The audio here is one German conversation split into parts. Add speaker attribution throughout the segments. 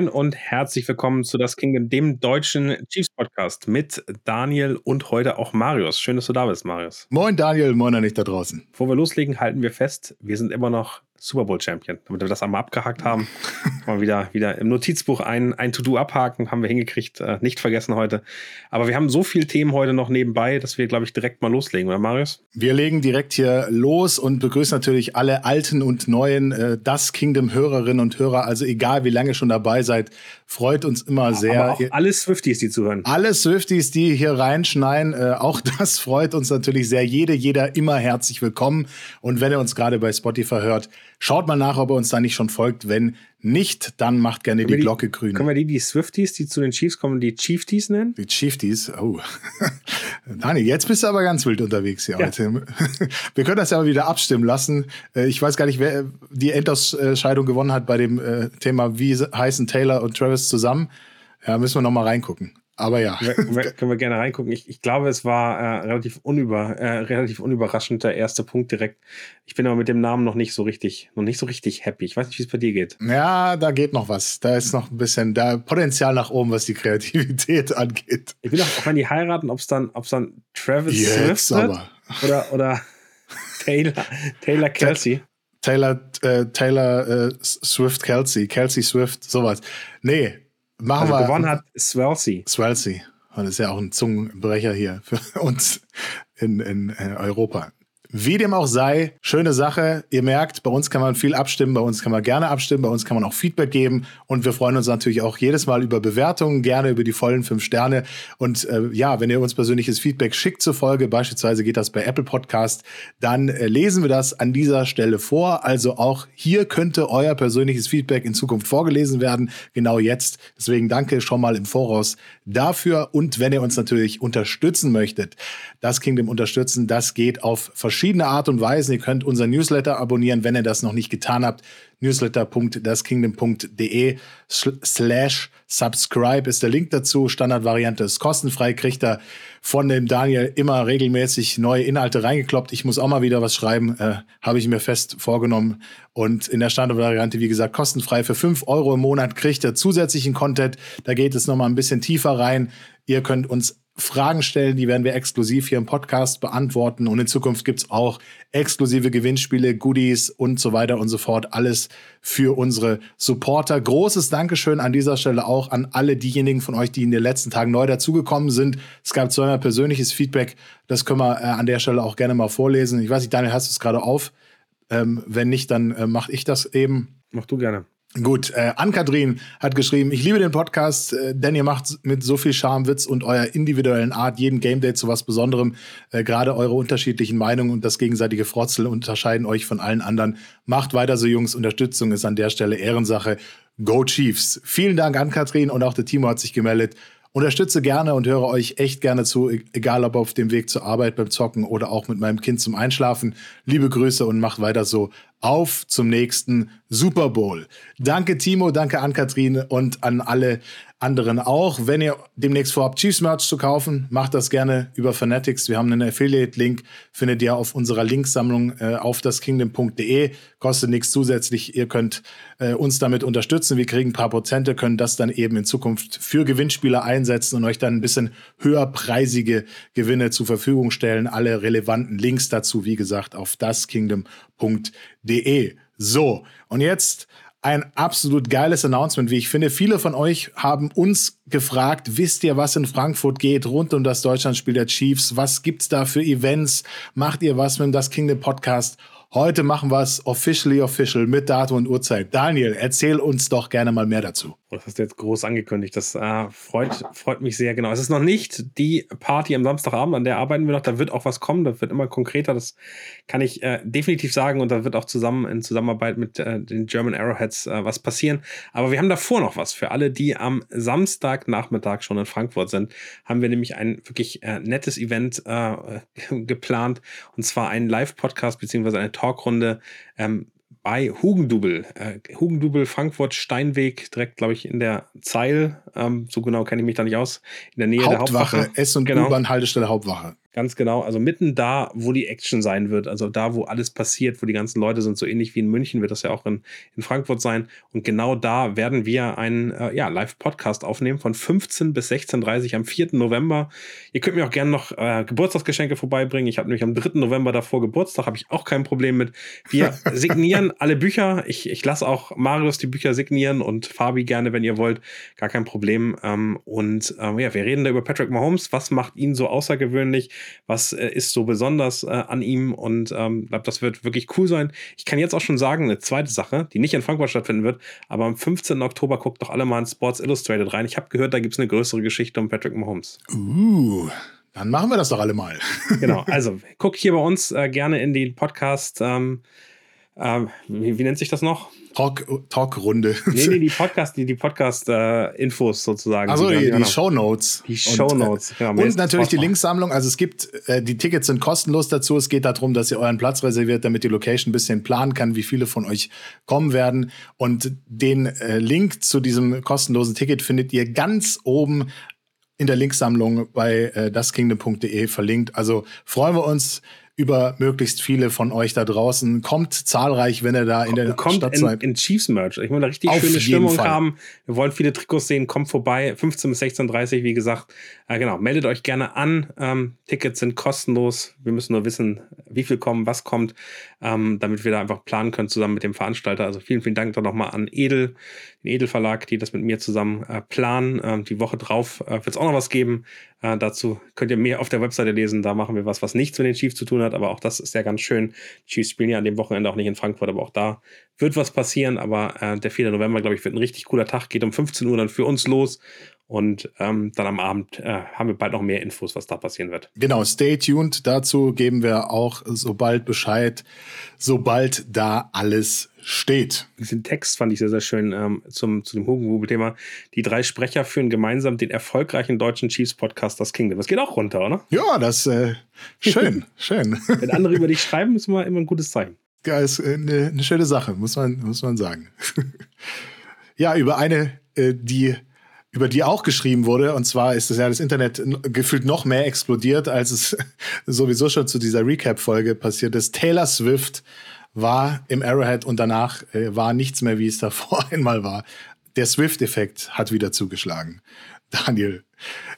Speaker 1: Moin, und herzlich willkommen zu Das Kingdom, dem deutschen Chiefs Podcast mit Daniel und heute auch Marius. Schön, dass du da bist, Marius.
Speaker 2: Moin, Daniel, moin an dich da draußen.
Speaker 1: Bevor wir loslegen, halten wir fest, wir sind immer noch Super Bowl Champion. Damit wir das einmal abgehakt haben, mal wieder, wieder im Notizbuch ein, ein To-Do abhaken, haben wir hingekriegt, äh, nicht vergessen heute. Aber wir haben so viele Themen heute noch nebenbei, dass wir, glaube ich, direkt mal loslegen, oder Marius?
Speaker 2: Wir legen direkt hier los und begrüßen natürlich alle alten und neuen äh, Das Kingdom Hörerinnen und Hörer. Also egal, wie lange schon dabei seid, freut uns immer sehr.
Speaker 1: Aber auch alle Swifties, die zuhören.
Speaker 2: Alle Swifties, die hier reinschneiden, äh, auch das freut uns natürlich sehr. Jede, jeder immer herzlich willkommen. Und wenn ihr uns gerade bei Spotify hört, Schaut mal nach, ob er uns da nicht schon folgt. Wenn nicht, dann macht gerne die, die, Glocke grün.
Speaker 1: Können wir die, die Swifties, die zu den Chiefs kommen, die Chiefties nennen?
Speaker 2: Die Chiefties, oh. Dani, jetzt bist du aber ganz wild unterwegs hier ja. heute. Wir können das ja mal wieder abstimmen lassen. Äh, ich weiß gar nicht, wer die Endausscheidung gewonnen hat bei dem äh, Thema, wie heißen Taylor und Travis zusammen. Ja, müssen wir noch mal reingucken. Aber ja.
Speaker 1: Können wir, können wir gerne reingucken. Ich, ich, glaube, es war äh, relativ, unüber, äh, relativ unüberraschend der erste Punkt direkt. Ich bin aber mit dem Namen noch nicht so richtig, noch nicht so richtig happy. Ich weiß nicht, wie es bei dir geht.
Speaker 2: Ja, da geht noch was. Da ist noch ein bisschen da Potenzial nach oben, was die Kreativität angeht.
Speaker 1: Ich will auch, wenn die heiraten, ob es dann, ob's dann Travis
Speaker 2: Jetzt Swift aber.
Speaker 1: oder, oder Taylor, Taylor Kelsey.
Speaker 2: Taylor, äh, Taylor äh, Swift Kelsey, Kelsey Swift, sowas. Nee, Machen also
Speaker 1: wir. Gewonnen hat Swelsey.
Speaker 2: Swelsey. Das ist ja auch ein Zungenbrecher hier für uns in, in Europa. Wie dem auch sei, schöne Sache. Ihr merkt, bei uns kann man viel abstimmen, bei uns kann man gerne abstimmen, bei uns kann man auch Feedback geben und wir freuen uns natürlich auch jedes Mal über Bewertungen, gerne über die vollen fünf Sterne. Und äh, ja, wenn ihr uns persönliches Feedback schickt zur Folge, beispielsweise geht das bei Apple Podcast, dann äh, lesen wir das an dieser Stelle vor. Also auch hier könnte euer persönliches Feedback in Zukunft vorgelesen werden, genau jetzt. Deswegen danke schon mal im Voraus dafür. Und wenn ihr uns natürlich unterstützen möchtet, das Kingdom unterstützen, das geht auf verschiedene Art und Weisen. Ihr könnt unser Newsletter abonnieren, wenn ihr das noch nicht getan habt. newsletter.daskingdom.de slash subscribe ist der Link dazu. Standardvariante ist kostenfrei. Kriegt er von dem Daniel immer regelmäßig neue Inhalte reingekloppt. Ich muss auch mal wieder was schreiben. Äh, Habe ich mir fest vorgenommen. Und in der Standardvariante, wie gesagt, kostenfrei für 5 Euro im Monat kriegt er zusätzlichen Content. Da geht es nochmal ein bisschen tiefer rein. Ihr könnt uns Fragen stellen, die werden wir exklusiv hier im Podcast beantworten. Und in Zukunft gibt es auch exklusive Gewinnspiele, Goodies und so weiter und so fort. Alles für unsere Supporter. Großes Dankeschön an dieser Stelle auch an alle diejenigen von euch, die in den letzten Tagen neu dazugekommen sind. Es gab zweimal persönliches Feedback. Das können wir äh, an der Stelle auch gerne mal vorlesen. Ich weiß nicht, Daniel, hast du es gerade auf? Ähm, wenn nicht, dann äh, mache ich das eben.
Speaker 1: Mach du gerne.
Speaker 2: Gut, äh, Ann-Kathrin hat geschrieben, ich liebe den Podcast, äh, denn ihr macht mit so viel Charme, Witz und eurer individuellen Art jeden Game Day zu was Besonderem. Äh, Gerade eure unterschiedlichen Meinungen und das gegenseitige Frotzeln unterscheiden euch von allen anderen. Macht weiter so, Jungs. Unterstützung ist an der Stelle Ehrensache. Go Chiefs. Vielen Dank an Kathrin und auch der Timo hat sich gemeldet. Unterstütze gerne und höre euch echt gerne zu, e-, egal ob auf dem Weg zur Arbeit beim Zocken oder auch mit meinem Kind zum Einschlafen. Liebe Grüße und macht weiter so. Auf zum nächsten Super Bowl. Danke Timo, danke an Kathrin und an alle anderen auch. Wenn ihr demnächst vorhabt, Chiefs Merch zu kaufen, macht das gerne über Fanatics. Wir haben einen Affiliate-Link, findet ihr auf unserer Linksammlung äh, auf daskingdom.de. Kostet nichts zusätzlich. Ihr könnt äh, uns damit unterstützen. Wir kriegen ein paar Prozente, können das dann eben in Zukunft für Gewinnspieler einsetzen und euch dann ein bisschen höherpreisige Gewinne zur Verfügung stellen. Alle relevanten Links dazu, wie gesagt, auf daskingdom.de. So, und jetzt ein absolut geiles Announcement, wie ich finde. Viele von euch haben uns gefragt, wisst ihr, was in Frankfurt geht rund um das Deutschlandspiel der Chiefs? Was gibt's da für Events? Macht ihr was mit dem Kingdom Podcast? Heute machen wir es officially official mit Datum und Uhrzeit. Daniel, erzähl uns doch gerne mal mehr dazu.
Speaker 1: Oh, das hast du jetzt groß angekündigt. Das äh, freut, freut mich sehr. Genau. Es ist noch nicht die Party am Samstagabend, an der arbeiten wir noch. Da wird auch was kommen. Das wird immer konkreter. Das kann ich äh, definitiv sagen. Und da wird auch zusammen in Zusammenarbeit mit äh, den German Arrowheads äh, was passieren. Aber wir haben davor noch was. Für alle, die am Samstagnachmittag schon in Frankfurt sind, haben wir nämlich ein wirklich äh, nettes Event äh, geplant. Und zwar einen Live-Podcast beziehungsweise eine Talkrunde ähm, bei Hugendubel. Äh, Hugendubel, Frankfurt, Steinweg, direkt, glaube ich, in der Zeil. Ähm, so genau kenne ich mich da nicht aus. In der Nähe
Speaker 2: Hauptwache,
Speaker 1: der Hauptwache.
Speaker 2: S- und genau. U-Bahn-Haltestelle Hauptwache.
Speaker 1: Ganz genau. Also mitten da, wo die Action sein wird. Also da, wo alles passiert, wo die ganzen Leute sind. So ähnlich wie in München wird das ja auch in, in Frankfurt sein. Und genau da werden wir einen äh, ja, Live-Podcast aufnehmen von 15 bis 16.30 Uhr am 4. November. Ihr könnt mir auch gerne noch äh, Geburtstagsgeschenke vorbeibringen. Ich habe nämlich am 3. November davor Geburtstag, habe ich auch kein Problem mit. Wir signieren alle Bücher. Ich, ich lasse auch Marius die Bücher signieren und Fabi gerne, wenn ihr wollt. Gar kein Problem. Ähm, und ähm, ja, wir reden da über Patrick Mahomes. Was macht ihn so außergewöhnlich? Was äh, ist so besonders äh, an ihm und ähm, glaube, das wird wirklich cool sein. Ich kann jetzt auch schon sagen, eine zweite Sache, die nicht in Frankfurt stattfinden wird, aber am 15. Oktober guckt doch alle mal in Sports Illustrated rein. Ich habe gehört, da gibt es eine größere Geschichte um Patrick Mahomes.
Speaker 2: Uh. Dann machen wir das doch alle mal.
Speaker 1: genau, also guckt hier bei uns äh, gerne in die Podcast. Ähm, ähm, wie, wie, nennt sich das noch?
Speaker 2: Talk, Talkrunde.
Speaker 1: Nee, nee, die Podcast, die, die Podcast-Infos äh, sozusagen.
Speaker 2: Also die, die, die Show Notes.
Speaker 1: Die Show Notes,
Speaker 2: genau. Und natürlich die Linksammlung. Also es gibt, äh, die Tickets sind kostenlos dazu. Es geht darum, dass ihr euren Platz reserviert, damit die Location ein bisschen planen kann, wie viele von euch kommen werden. Und den äh, Link zu diesem kostenlosen Ticket findet ihr ganz oben in der Linksammlung bei äh, daskingdom.de verlinkt. Also freuen wir uns über möglichst viele von euch da draußen. Kommt zahlreich, wenn ihr da in der
Speaker 1: kommt Stadt in, seid. in Chiefs Merch. Ich will da richtig Auf schöne Stimmung Fall. haben. Wir wollen viele Trikots sehen. Kommt vorbei. 15 bis 16.30 wie gesagt. Äh, genau, meldet euch gerne an. Ähm, Tickets sind kostenlos. Wir müssen nur wissen, wie viel kommen, was kommt, ähm, damit wir da einfach planen können zusammen mit dem Veranstalter. Also vielen, vielen Dank doch nochmal an Edel, den Edel Verlag, die das mit mir zusammen äh, planen. Ähm, die Woche drauf äh, wird es auch noch was geben. Äh, dazu könnt ihr mehr auf der Webseite lesen. Da machen wir was, was nichts mit den Chiefs zu tun hat. Aber auch das ist ja ganz schön. Chiefs spielen ja an dem Wochenende auch nicht in Frankfurt, aber auch da wird was passieren. Aber äh, der 4. November, glaube ich, wird ein richtig cooler Tag. Geht um 15 Uhr dann für uns los. Und ähm, dann am Abend äh, haben wir bald noch mehr Infos, was da passieren wird.
Speaker 2: Genau, stay tuned. Dazu geben wir auch sobald Bescheid, sobald da alles steht.
Speaker 1: Diesen Text fand ich sehr, sehr schön ähm, zum, zu dem Hugenhubel-Thema. Die drei Sprecher führen gemeinsam den erfolgreichen deutschen Chiefs-Podcast Das Kingdom. Das geht auch runter, oder?
Speaker 2: Ja, das äh, schön, schön.
Speaker 1: Wenn andere über dich schreiben, ist immer, immer ein gutes Zeichen.
Speaker 2: Ja, ist äh, eine, eine schöne Sache, muss man, muss man sagen. ja, über eine, äh, die über die auch geschrieben wurde. Und zwar ist das ja das Internet gefühlt noch mehr explodiert, als es sowieso schon zu dieser Recap-Folge passiert ist. Taylor Swift war im Arrowhead und danach äh, war nichts mehr, wie es davor einmal war. Der Swift-Effekt hat wieder zugeschlagen. Daniel.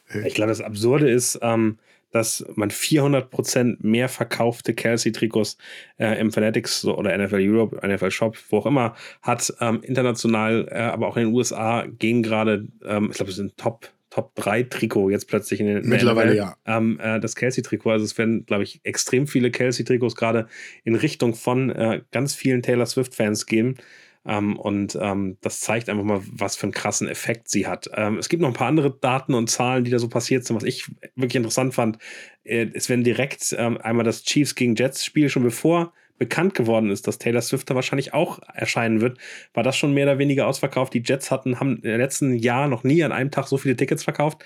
Speaker 1: Äh, ich glaube, das Absurde ist, ähm, dass man 400% mehr verkaufte Kelsey-Trikots äh, im Fanatics oder NFL Europe, NFL Shop, wo auch immer, hat. Ähm, international, äh, aber auch in den USA gehen gerade, ähm, ich glaube, es sind Top Top 3 Trikot jetzt plötzlich in den
Speaker 2: Mittlerweile, ja.
Speaker 1: Ähm, äh, das Kelsey-Trikot. Also es werden, glaube ich, extrem viele Kelsey-Trikots gerade in Richtung von äh, ganz vielen Taylor Swift-Fans gehen. Ähm, und ähm, das zeigt einfach mal, was für einen krassen Effekt sie hat. Ähm, es gibt noch ein paar andere Daten und Zahlen, die da so passiert sind, was ich wirklich interessant fand. Äh, es werden direkt ähm, einmal das Chiefs gegen Jets Spiel schon bevor bekannt geworden ist, dass Taylor Swift da wahrscheinlich auch erscheinen wird, war das schon mehr oder weniger ausverkauft. Die Jets hatten, haben im letzten Jahr noch nie an einem Tag so viele Tickets verkauft,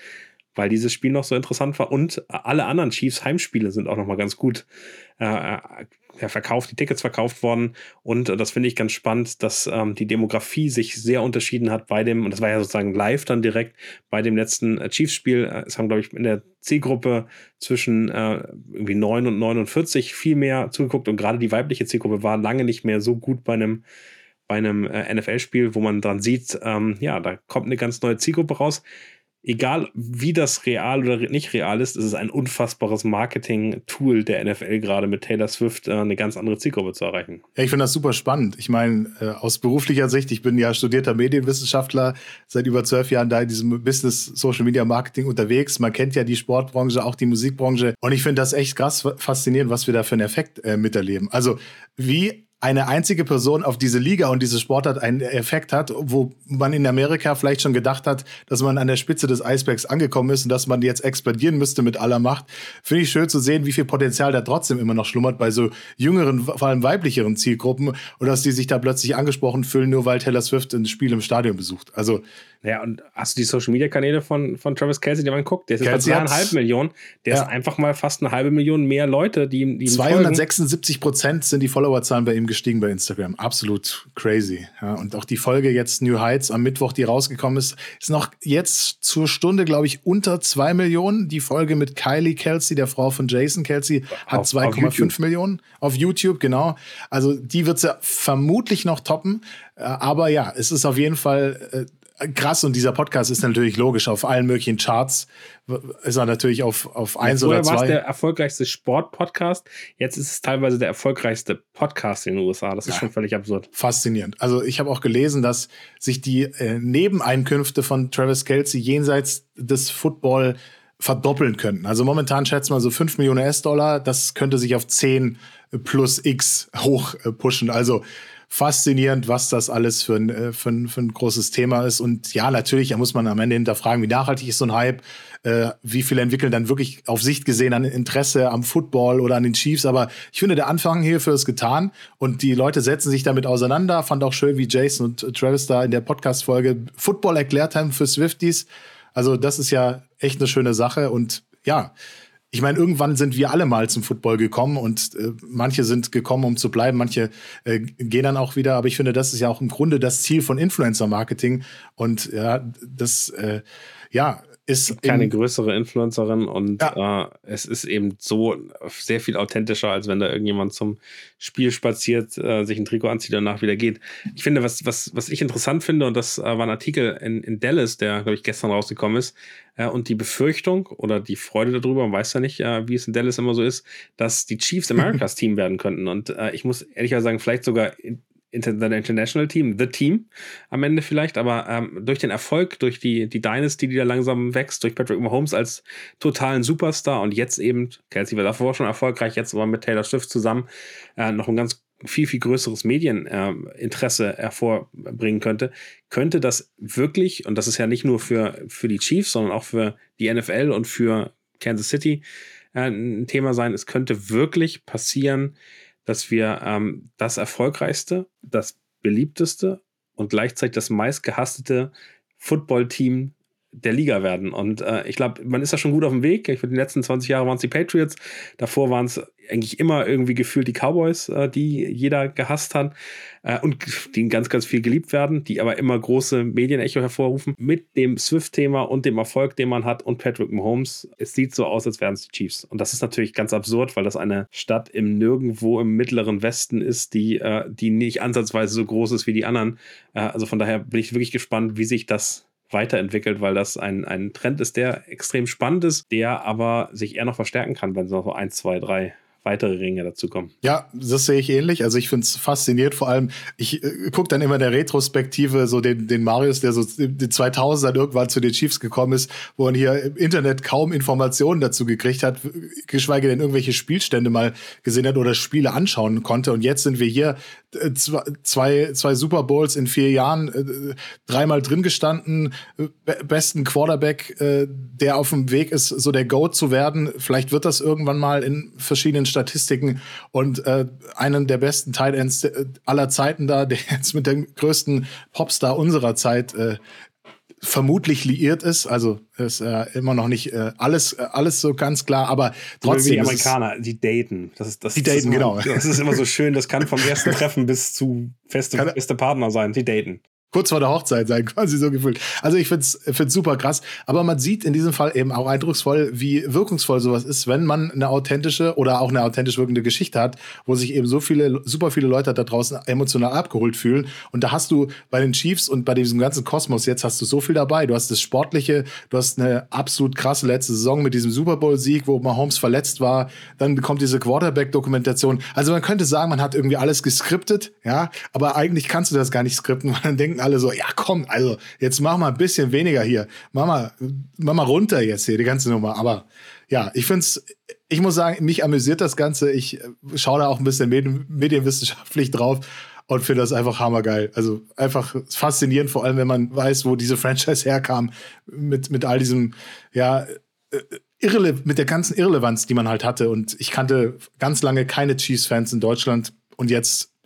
Speaker 1: weil dieses Spiel noch so interessant war. Und alle anderen Chiefs Heimspiele sind auch noch mal ganz gut äh, äh ja, verkauft, die Tickets verkauft worden. Und äh, das finde ich ganz spannend, dass ähm, die Demografie sich sehr unterschieden hat bei dem, und das war ja sozusagen live dann direkt bei dem letzten äh, Chiefs-Spiel. Äh, es haben, glaube ich, in der Zielgruppe zwischen äh, irgendwie 9 und 49 viel mehr zugeguckt. Und gerade die weibliche Zielgruppe war lange nicht mehr so gut bei einem bei einem äh, NFL-Spiel, wo man dann sieht, ähm, ja, da kommt eine ganz neue Zielgruppe raus egal wie das real oder nicht real ist, ist es ein unfassbares Marketing-Tool der NFL, gerade mit Taylor Swift äh, eine ganz andere Zielgruppe zu erreichen.
Speaker 2: Ja, ich finde das super spannend. Ich meine, äh, aus beruflicher Sicht, ich bin ja studierter Medienwissenschaftler, seit über zwölf Jahren da in diesem Business Social Media Marketing unterwegs. Man kennt ja die Sportbranche, auch die Musikbranche. Und ich finde das echt krass faszinierend, was wir da für einen Effekt äh, miterleben. Also, wie eine einzige Person auf diese Liga und diese Sportart einen Effekt hat, wo man in Amerika vielleicht schon gedacht hat, dass man an der Spitze des Eisbergs angekommen ist und dass man jetzt explodieren müsste mit aller Macht. Finde ich schön zu sehen, wie viel Potenzial da trotzdem immer noch schlummert bei so jüngeren, vor allem weiblicheren Zielgruppen und dass die sich da plötzlich angesprochen fühlen, nur weil Taylor Swift ein Spiel im Stadion besucht. Also
Speaker 1: ja, und hast du die Social Media Kanäle von, von Travis Kelsey, die man guckt? Der ist jetzt zweieinhalb Millionen. Der ja. ist einfach mal fast eine halbe Million mehr Leute, die, die
Speaker 2: 276 Prozent sind die Followerzahlen bei ihm extrem gestiegen bei Instagram. Absolut crazy. Ja, und auch die Folge jetzt New Heights am Mittwoch, die rausgekommen ist, ist noch jetzt zur Stunde, glaube ich, unter zwei Millionen. Die Folge mit Kylie Kelsey, der Frau von Jason Kelsey, hat 2,5 Millionen auf YouTube, genau. Also die wird sie vermutlich noch toppen. Äh, aber ja, es ist auf jeden Fall äh, krass und dieser Podcast ist natürlich logisch auf allen möglichen Charts. Ist er natürlich auf, auf eins ja, oder zwei. war es
Speaker 1: der erfolgreichste Sport-Podcast. Jetzt ist es teilweise der erfolgreichste Podcast in den USA. Das ist ja, schon völlig absurd.
Speaker 2: Faszinierend. Also ich habe auch gelesen, dass sich die äh, Nebeneinkünfte von Travis Kelsey jenseits des Football verdoppeln könnten. Also momentan schätzt man so 5 Millionen US-Dollar. Das könnte sich auf 10 plus X hoch äh, pushen. Also faszinierend, was das alles für ein, äh, für ein, für ein großes Thema ist. Und ja, natürlich muss man am Ende hinterfragen, wie nachhaltig ist so ein Hype, äh, wie viele entwickeln dann wirklich auf Sicht gesehen an Interesse am Football oder an den Chiefs. Aber ich finde, der Anfang hierfür ist getan und die Leute setzen sich damit auseinander. Fand auch schön, wie Jason und Travis da in der Podcast-Folge Football erklärt haben für Swifties. Also das ist ja echt eine schöne Sache und ja, ich meine, irgendwann sind wir alle mal zum Football gekommen und äh, manche sind gekommen, um zu bleiben, manche äh, gehen dann auch wieder. Aber ich finde, das ist ja auch im Grunde das Ziel von Influencer-Marketing. Und ja, das, äh, ja, ist
Speaker 1: keine größere Influencerin und ja. äh, es ist eben so sehr viel authentischer, als wenn da irgendjemand zum Spiel spaziert, äh, sich ein Trikot anzieht und danach wieder geht. Ich finde, was, was, was ich interessant finde, und das äh, war ein Artikel in, in Dallas, der, glaube ich, gestern rausgekommen ist, äh, und die Befürchtung oder die Freude darüber, man weiß ja nicht, äh, wie es in Dallas immer so ist, dass die Chiefs Americas Team werden könnten. Und äh, ich muss ehrlich sagen, vielleicht sogar in, International Team, The Team am Ende vielleicht, aber ähm, durch den Erfolg, durch die, die Dynasty, die da langsam wächst, durch Patrick Mahomes als totalen Superstar und jetzt eben, Kelsey war davor schon erfolgreich, jetzt aber mit Taylor Swift zusammen äh, noch ein ganz viel, viel größeres Medieninteresse äh, hervorbringen könnte, könnte das wirklich, und das ist ja nicht nur für, für die Chiefs, sondern auch für die NFL und für Kansas City äh, ein Thema sein, es könnte wirklich passieren, dass wir ähm, das erfolgreichste, das beliebteste und gleichzeitig das meistgehasste Footballteam der Liga werden. Und äh, ich glaube, man ist da schon gut auf dem Weg. Ich, die letzten 20 Jahre waren es die Patriots. Davor waren es eigentlich immer irgendwie gefühlt die Cowboys, äh, die jeder gehasst hat äh, und die ganz, ganz viel geliebt werden, die aber immer große Medienecho hervorrufen. Mit dem Swift-Thema und dem Erfolg, den man hat und Patrick Mahomes, es sieht so aus, als wären es die Chiefs. Und das ist natürlich ganz absurd, weil das eine Stadt im Nirgendwo im mittleren Westen ist, die, äh, die nicht ansatzweise so groß ist wie die anderen. Äh, also von daher bin ich wirklich gespannt, wie sich das weiterentwickelt, weil das ein, ein Trend ist, der extrem spannend ist, der aber sich eher noch verstärken kann, wenn so eins, zwei, drei weitere Ringe dazu kommen.
Speaker 2: Ja, das sehe ich ähnlich. Also ich finde es fasziniert. Vor allem, ich äh, gucke dann immer der Retrospektive so den, den Marius, der so in den 2000ern irgendwann zu den Chiefs gekommen ist, wo man hier im Internet kaum Informationen dazu gekriegt hat, geschweige denn irgendwelche Spielstände mal gesehen hat oder Spiele anschauen konnte. Und jetzt sind wir hier zwei, zwei Super Bowls in vier Jahren, äh, dreimal drin gestanden, besten Quarterback, der auf dem Weg ist, so der Goat zu werden. Vielleicht wird das irgendwann mal in verschiedenen Statistiken und äh, einen der besten Tight Ends äh, aller Zeiten da, der jetzt mit dem größten Popstar unserer Zeit äh, vermutlich liiert ist. Also ist äh, immer noch nicht äh, alles, äh, alles so ganz klar, aber trotzdem.
Speaker 1: Die Amerikaner, die daten. Das ist, das,
Speaker 2: die daten,
Speaker 1: das
Speaker 2: genau.
Speaker 1: Das ist immer so schön. Das kann vom ersten Treffen bis zu feste, feste Partner sein. Die daten
Speaker 2: kurz vor der Hochzeit sein, quasi so gefühlt. Also ich find's, find's super krass. Aber man sieht in diesem Fall eben auch eindrucksvoll, wie wirkungsvoll sowas ist, wenn man eine authentische oder auch eine authentisch wirkende Geschichte hat, wo sich eben so viele, super viele Leute da draußen emotional abgeholt fühlen. Und da hast du bei den Chiefs und bei diesem ganzen Kosmos jetzt hast du so viel dabei. Du hast das Sportliche, du hast eine absolut krasse letzte Saison mit diesem Super Bowl-Sieg, wo Mahomes verletzt war. Dann bekommt diese Quarterback-Dokumentation. Also man könnte sagen, man hat irgendwie alles geskriptet, ja, aber eigentlich kannst du das gar nicht skripten, weil dann denken alle so, ja komm, also jetzt mach mal ein bisschen weniger hier. Mach mal, mach mal runter jetzt hier, die ganze Nummer. Aber ja, ich finde es, ich muss sagen, mich amüsiert das Ganze. Ich äh, schaue da auch ein bisschen medien medienwissenschaftlich drauf und finde das einfach hammergeil. Also einfach faszinierend, vor allem wenn man weiß, wo diese Franchise herkam, mit, mit all diesem, ja, äh, Irrele mit der ganzen Irrelevanz, die man halt hatte. Und ich kannte ganz lange keine Chiefs-Fans in Deutschland und jetzt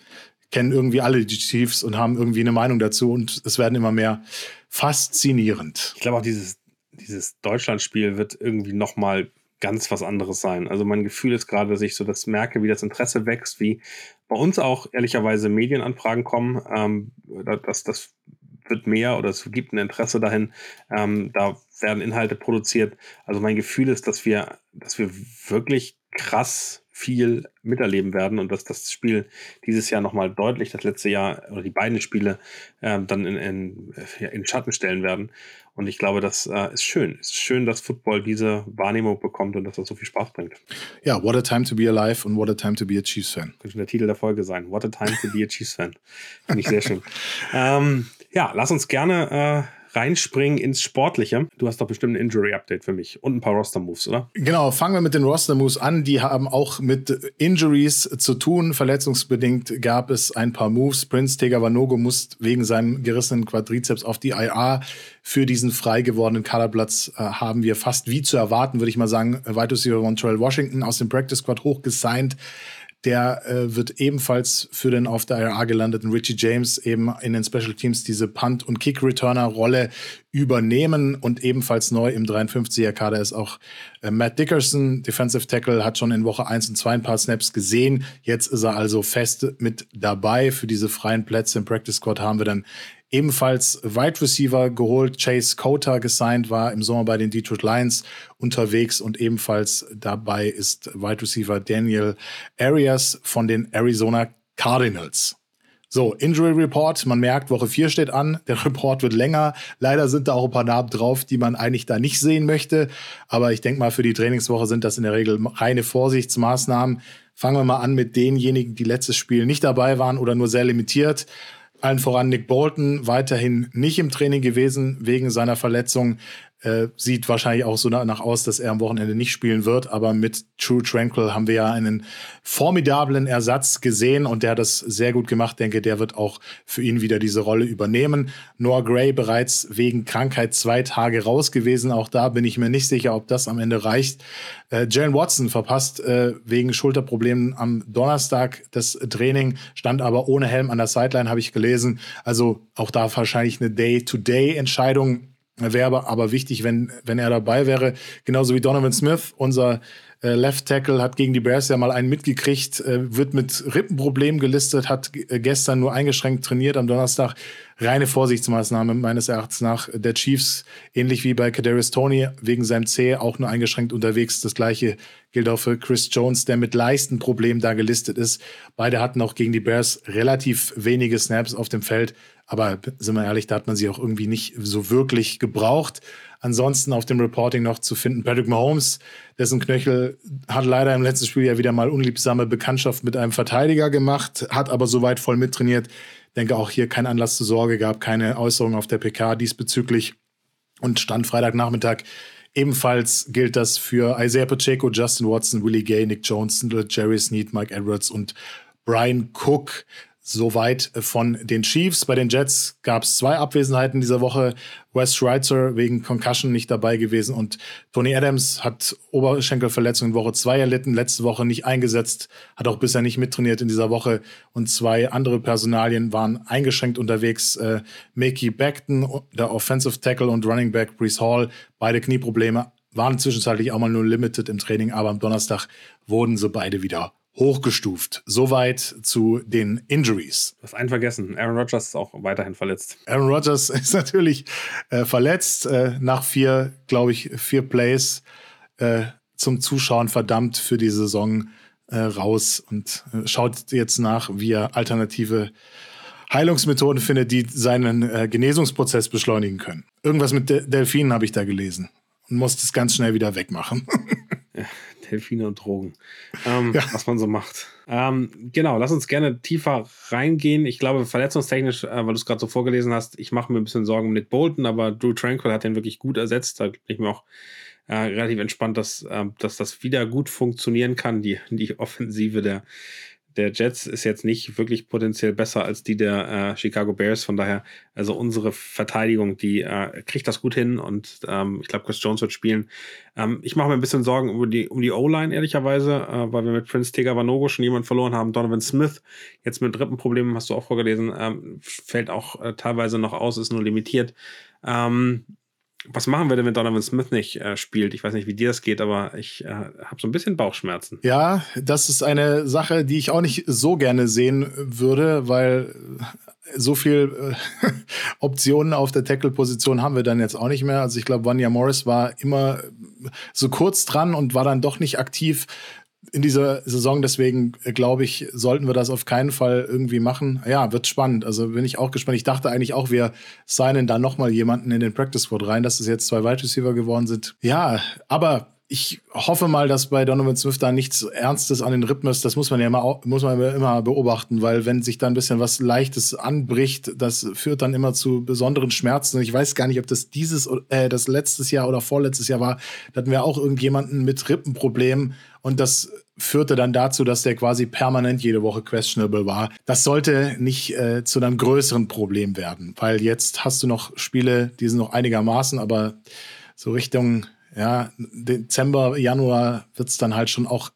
Speaker 2: kennen irgendwie alle die Chiefs und haben irgendwie eine Meinung dazu und es werden immer mehr faszinierend.
Speaker 1: Ich glaube auch dieses, dieses Deutschlandspiel wird irgendwie noch mal ganz was anderes sein. Also mein Gefühl ist gerade, dass ich so das merke, wie das Interesse wächst, wie bei uns auch ehrlicherweise Medienanfragen kommen. Ähm, das, das wird mehr oder es gibt ein Interesse dahin. Ähm, da werden Inhalte produziert. Also mein Gefühl ist, dass wir, dass wir wirklich krass viel miterleben werden und dass das Spiel dieses Jahr nochmal deutlich das letzte Jahr oder die beiden Spiele ähm, dann in, in, in Schatten stellen werden. Und ich glaube, das äh, ist schön. Es ist schön, dass Football diese Wahrnehmung bekommt und dass das so viel Spaß bringt.
Speaker 2: Ja, what a time to be alive und what a time to be a Chiefs-Fan.
Speaker 1: Könnte der Titel der Folge sein. What a time to be a Chiefs-Fan. Finde ich sehr schön. ähm, ja, lass uns gerne äh, reinspringen ins Sportliche. Du hast doch bestimmt ein Injury-Update für mich und ein paar Roster-Moves, oder?
Speaker 2: Genau, fangen wir mit den Roster-Moves an. Die haben auch mit Injuries zu tun. Verletzungsbedingt gab es ein paar Moves. Prince Tegavanogo muss wegen seinem gerissenen Quadrizeps auf die IR. Für diesen frei gewordenen Kaderplatz äh, haben wir fast wie zu erwarten, würde ich mal sagen, Receiver Montreal Washington aus dem Practice Squad hochgesigned. Der äh, wird ebenfalls für den auf der IRA gelandeten Richie James eben in den Special Teams diese Punt- und Kick-Returner-Rolle übernehmen. Und ebenfalls neu im 53er-Kader ist auch äh, Matt Dickerson, Defensive Tackle, hat schon in Woche 1 und 2 ein paar Snaps gesehen. Jetzt ist er also fest mit dabei. Für diese freien Plätze im Practice Squad haben wir dann ebenfalls Wide Receiver geholt. Chase Cota gesigned war im Sommer bei den Detroit Lions unterwegs und ebenfalls dabei ist Wide Receiver Daniel Arias von den Arizona Cardinals. So, Injury Report, man merkt, Woche 4 steht an, der Report wird länger. Leider sind da auch ein paar Namen drauf, die man eigentlich da nicht sehen möchte. Aber ich denke mal, für die Trainingswoche sind das in der Regel reine Vorsichtsmaßnahmen. Fangen wir mal an mit denjenigen, die letztes Spiel nicht dabei waren oder nur sehr limitiert. Allen voran Nick Bolton, weiterhin nicht im Training gewesen wegen seiner Verletzung. Äh, sieht wahrscheinlich auch so danach aus, dass er am Wochenende nicht spielen wird. Aber mit True Tranquil haben wir ja einen formidablen Ersatz gesehen und der hat das sehr gut gemacht. Denke, der wird auch für ihn wieder diese Rolle übernehmen. Noah Gray bereits wegen Krankheit zwei Tage raus gewesen. Auch da bin ich mir nicht sicher, ob das am Ende reicht. Äh, Jalen Watson verpasst äh, wegen Schulterproblemen am Donnerstag das Training, stand aber ohne Helm an der Sideline, habe ich gelesen. Also auch da wahrscheinlich eine Day-to-Day-Entscheidung wäre aber wichtig, wenn, wenn er dabei wäre. Genauso wie Donovan Smith, unser äh, Left Tackle, hat gegen die Bears ja mal einen mitgekriegt, äh, wird mit Rippenproblemen gelistet, hat äh, gestern nur eingeschränkt trainiert am Donnerstag. Reine Vorsichtsmaßnahme meines Erachtens nach der Chiefs, ähnlich wie bei Kadarius Tony, wegen seinem C auch nur eingeschränkt unterwegs. Das gleiche gilt auch für Chris Jones, der mit Leistenproblemen da gelistet ist. Beide hatten auch gegen die Bears relativ wenige Snaps auf dem Feld. Aber sind wir ehrlich, da hat man sie auch irgendwie nicht so wirklich gebraucht. Ansonsten auf dem Reporting noch zu finden Patrick Mahomes, dessen Knöchel hat leider im letzten Spiel ja wieder mal unliebsame Bekanntschaft mit einem Verteidiger gemacht, hat aber soweit voll mittrainiert. Denke auch hier kein Anlass zur Sorge gab, keine Äußerung auf der PK diesbezüglich und stand Freitagnachmittag. Ebenfalls gilt das für Isaiah Pacheco, Justin Watson, Willie Gay, Nick Jones, Jerry Sneed, Mike Edwards und Brian Cook. Soweit von den Chiefs. Bei den Jets gab es zwei Abwesenheiten dieser Woche. Wes Schweitzer wegen Concussion nicht dabei gewesen und Tony Adams hat Oberschenkelverletzung in Woche zwei erlitten, letzte Woche nicht eingesetzt, hat auch bisher nicht mittrainiert in dieser Woche und zwei andere Personalien waren eingeschränkt unterwegs. Äh, Mickey Beckton, der Offensive Tackle und Running Back Brees Hall, beide Knieprobleme, waren zwischenzeitlich auch mal nur limited im Training, aber am Donnerstag wurden sie beide wieder hochgestuft. Soweit zu den Injuries.
Speaker 1: Du hast einen vergessen. Aaron Rodgers ist auch weiterhin verletzt.
Speaker 2: Aaron Rodgers ist natürlich äh, verletzt. Äh, nach vier, glaube ich, vier Plays äh, zum Zuschauen verdammt für die Saison äh, raus und äh, schaut jetzt nach, wie er alternative Heilungsmethoden findet, die seinen äh, Genesungsprozess beschleunigen können. Irgendwas mit De Delfinen habe ich da gelesen und muss das ganz schnell wieder wegmachen.
Speaker 1: ja, Delfine und Drogen. Ähm, ja. Was man so macht. Ähm, genau, lass uns gerne tiefer reingehen. Ich glaube, verletzungstechnisch, äh, weil du es gerade so vorgelesen hast, ich mache mir ein bisschen Sorgen um Nick Bolton, aber Drew Tranquil hat den wirklich gut ersetzt. Da bin ich mir auch äh, relativ entspannt, dass, äh, dass das wieder gut funktionieren kann, die, die Offensive der, der Jets ist jetzt nicht wirklich potenziell besser als die der äh, Chicago Bears. Von daher, also unsere Verteidigung, die äh, kriegt das gut hin und ähm, ich glaube, Chris Jones wird spielen. Ähm, ich mache mir ein bisschen Sorgen um die, um die O-Line, ehrlicherweise, äh, weil wir mit Prince Tegavanogo schon jemanden verloren haben. Donovan Smith, jetzt mit Rippenproblemen, hast du auch vorgelesen, ähm, fällt auch äh, teilweise noch aus, ist nur limitiert. Ähm, was machen wir denn, wenn Donovan Smith nicht äh, spielt? Ich weiß nicht, wie dir das geht, aber ich äh, habe so ein bisschen Bauchschmerzen.
Speaker 2: Ja, das ist eine Sache, die ich auch nicht so gerne sehen würde, weil so viel äh, Optionen auf der Tackle-Position haben wir dann jetzt auch nicht mehr. Also ich glaube, Vanya Morris war immer so kurz dran und war dann doch nicht aktiv in dieser Saison. Deswegen äh, glaube ich, sollten wir das auf keinen Fall irgendwie machen. Ja, wird spannend. Also bin ich auch gespannt. Ich dachte eigentlich auch, wir signen da noch mal jemanden in den Practice Squad rein, dass es jetzt zwei Wide Receiver geworden sind. Ja, aber ich hoffe mal, dass bei Donovan Smith da nichts Ernstes an den Rippen ist. Das muss man ja immer, muss man immer beobachten, weil wenn sich da ein bisschen was Leichtes anbricht, das führt dann immer zu besonderen Schmerzen. Ich weiß gar nicht, ob das dieses, äh, das letztes Jahr oder vorletztes Jahr war. Da hatten wir auch irgendjemanden mit Rippenproblemen und das führte dann dazu, dass der quasi permanent jede Woche questionable war. Das sollte nicht äh, zu einem größeren Problem werden, weil jetzt hast du noch Spiele, die sind noch einigermaßen, aber so Richtung ja, Dezember, Januar wird es dann halt schon auch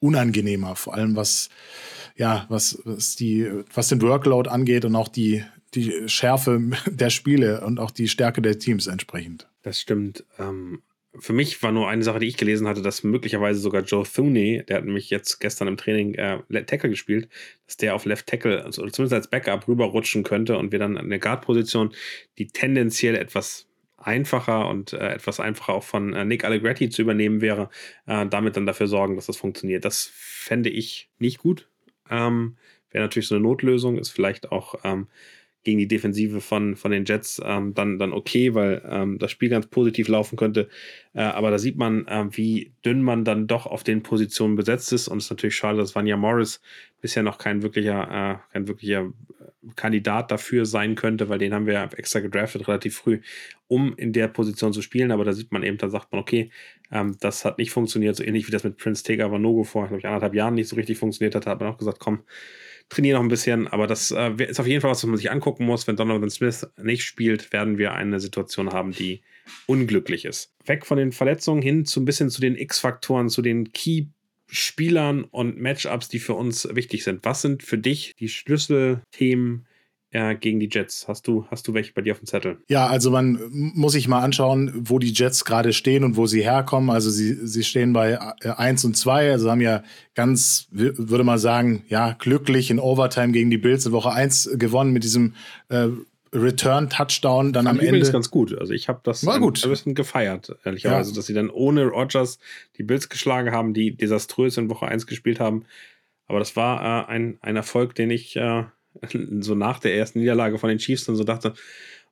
Speaker 2: unangenehmer, vor allem was, ja, was, was die, was den Workload angeht und auch die, die Schärfe der Spiele und auch die Stärke der Teams entsprechend.
Speaker 1: Das stimmt. Ähm, für mich war nur eine Sache, die ich gelesen hatte, dass möglicherweise sogar Joe Thuney, der hat nämlich jetzt gestern im Training äh, Tackle gespielt, dass der auf Left Tackle, also zumindest als Backup rüberrutschen könnte und wir dann eine Guard-Position, die tendenziell etwas einfacher und äh, etwas einfacher auch von äh, Nick Allegretti zu übernehmen wäre, äh, damit dann dafür sorgen, dass das funktioniert. Das fände ich nicht gut. Ähm, wäre natürlich so eine Notlösung, ist vielleicht auch ähm, gegen die Defensive von, von den Jets ähm, dann, dann okay, weil ähm, das Spiel ganz positiv laufen könnte. Äh, aber da sieht man, äh, wie dünn man dann doch auf den Positionen besetzt ist. Und es ist natürlich schade, dass Vanya Morris bisher noch kein wirklicher, äh, kein wirklicher Kandidat dafür sein könnte, weil den haben wir extra gedraftet relativ früh, um in der Position zu spielen. Aber da sieht man eben, da sagt man, okay, ähm, das hat nicht funktioniert, so ähnlich wie das mit Prince Tega Vanogo vor, glaube ich, anderthalb Jahren nicht so richtig funktioniert hat, hat man auch gesagt, komm, trainiere noch ein bisschen. Aber das äh, ist auf jeden Fall was, was man sich angucken muss. Wenn Donovan Smith nicht spielt, werden wir eine Situation haben, die unglücklich ist. Weg von den Verletzungen hin zu ein bisschen zu den X-Faktoren, zu den Key Spielern und Matchups, die für uns wichtig sind. Was sind für dich die Schlüsselthemen äh, gegen die Jets? Hast du, hast du welche bei dir auf dem Zettel?
Speaker 2: Ja, also man muss sich mal anschauen, wo die Jets gerade stehen und wo sie herkommen. Also sie, sie stehen bei 1 äh, und 2, also haben ja ganz, würde man sagen, ja, glücklich in Overtime gegen die Bills in Woche 1 gewonnen mit diesem äh, Return-Touchdown dann am Ende.
Speaker 1: ist ganz gut. Also ich habe das
Speaker 2: War gut.
Speaker 1: ein bisschen gefeiert, ehrlicherweise, ja. dass sie dann ohne Rogers die Bills geschlagen haben, die desaströs in Woche 1 gespielt haben. Aber das war äh, ein, ein Erfolg, den ich äh, so nach der ersten Niederlage von den Chiefs dann so dachte,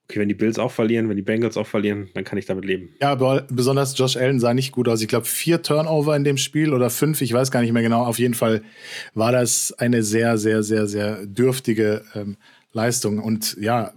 Speaker 1: okay, wenn die Bills auch verlieren, wenn die Bengals auch verlieren, dann kann ich damit leben.
Speaker 2: Ja, aber besonders Josh Allen sah nicht gut aus. Ich glaube, vier Turnover in dem Spiel oder fünf, ich weiß gar nicht mehr genau. Auf jeden Fall war das eine sehr, sehr, sehr, sehr dürftige ähm, Leistung. Und ja,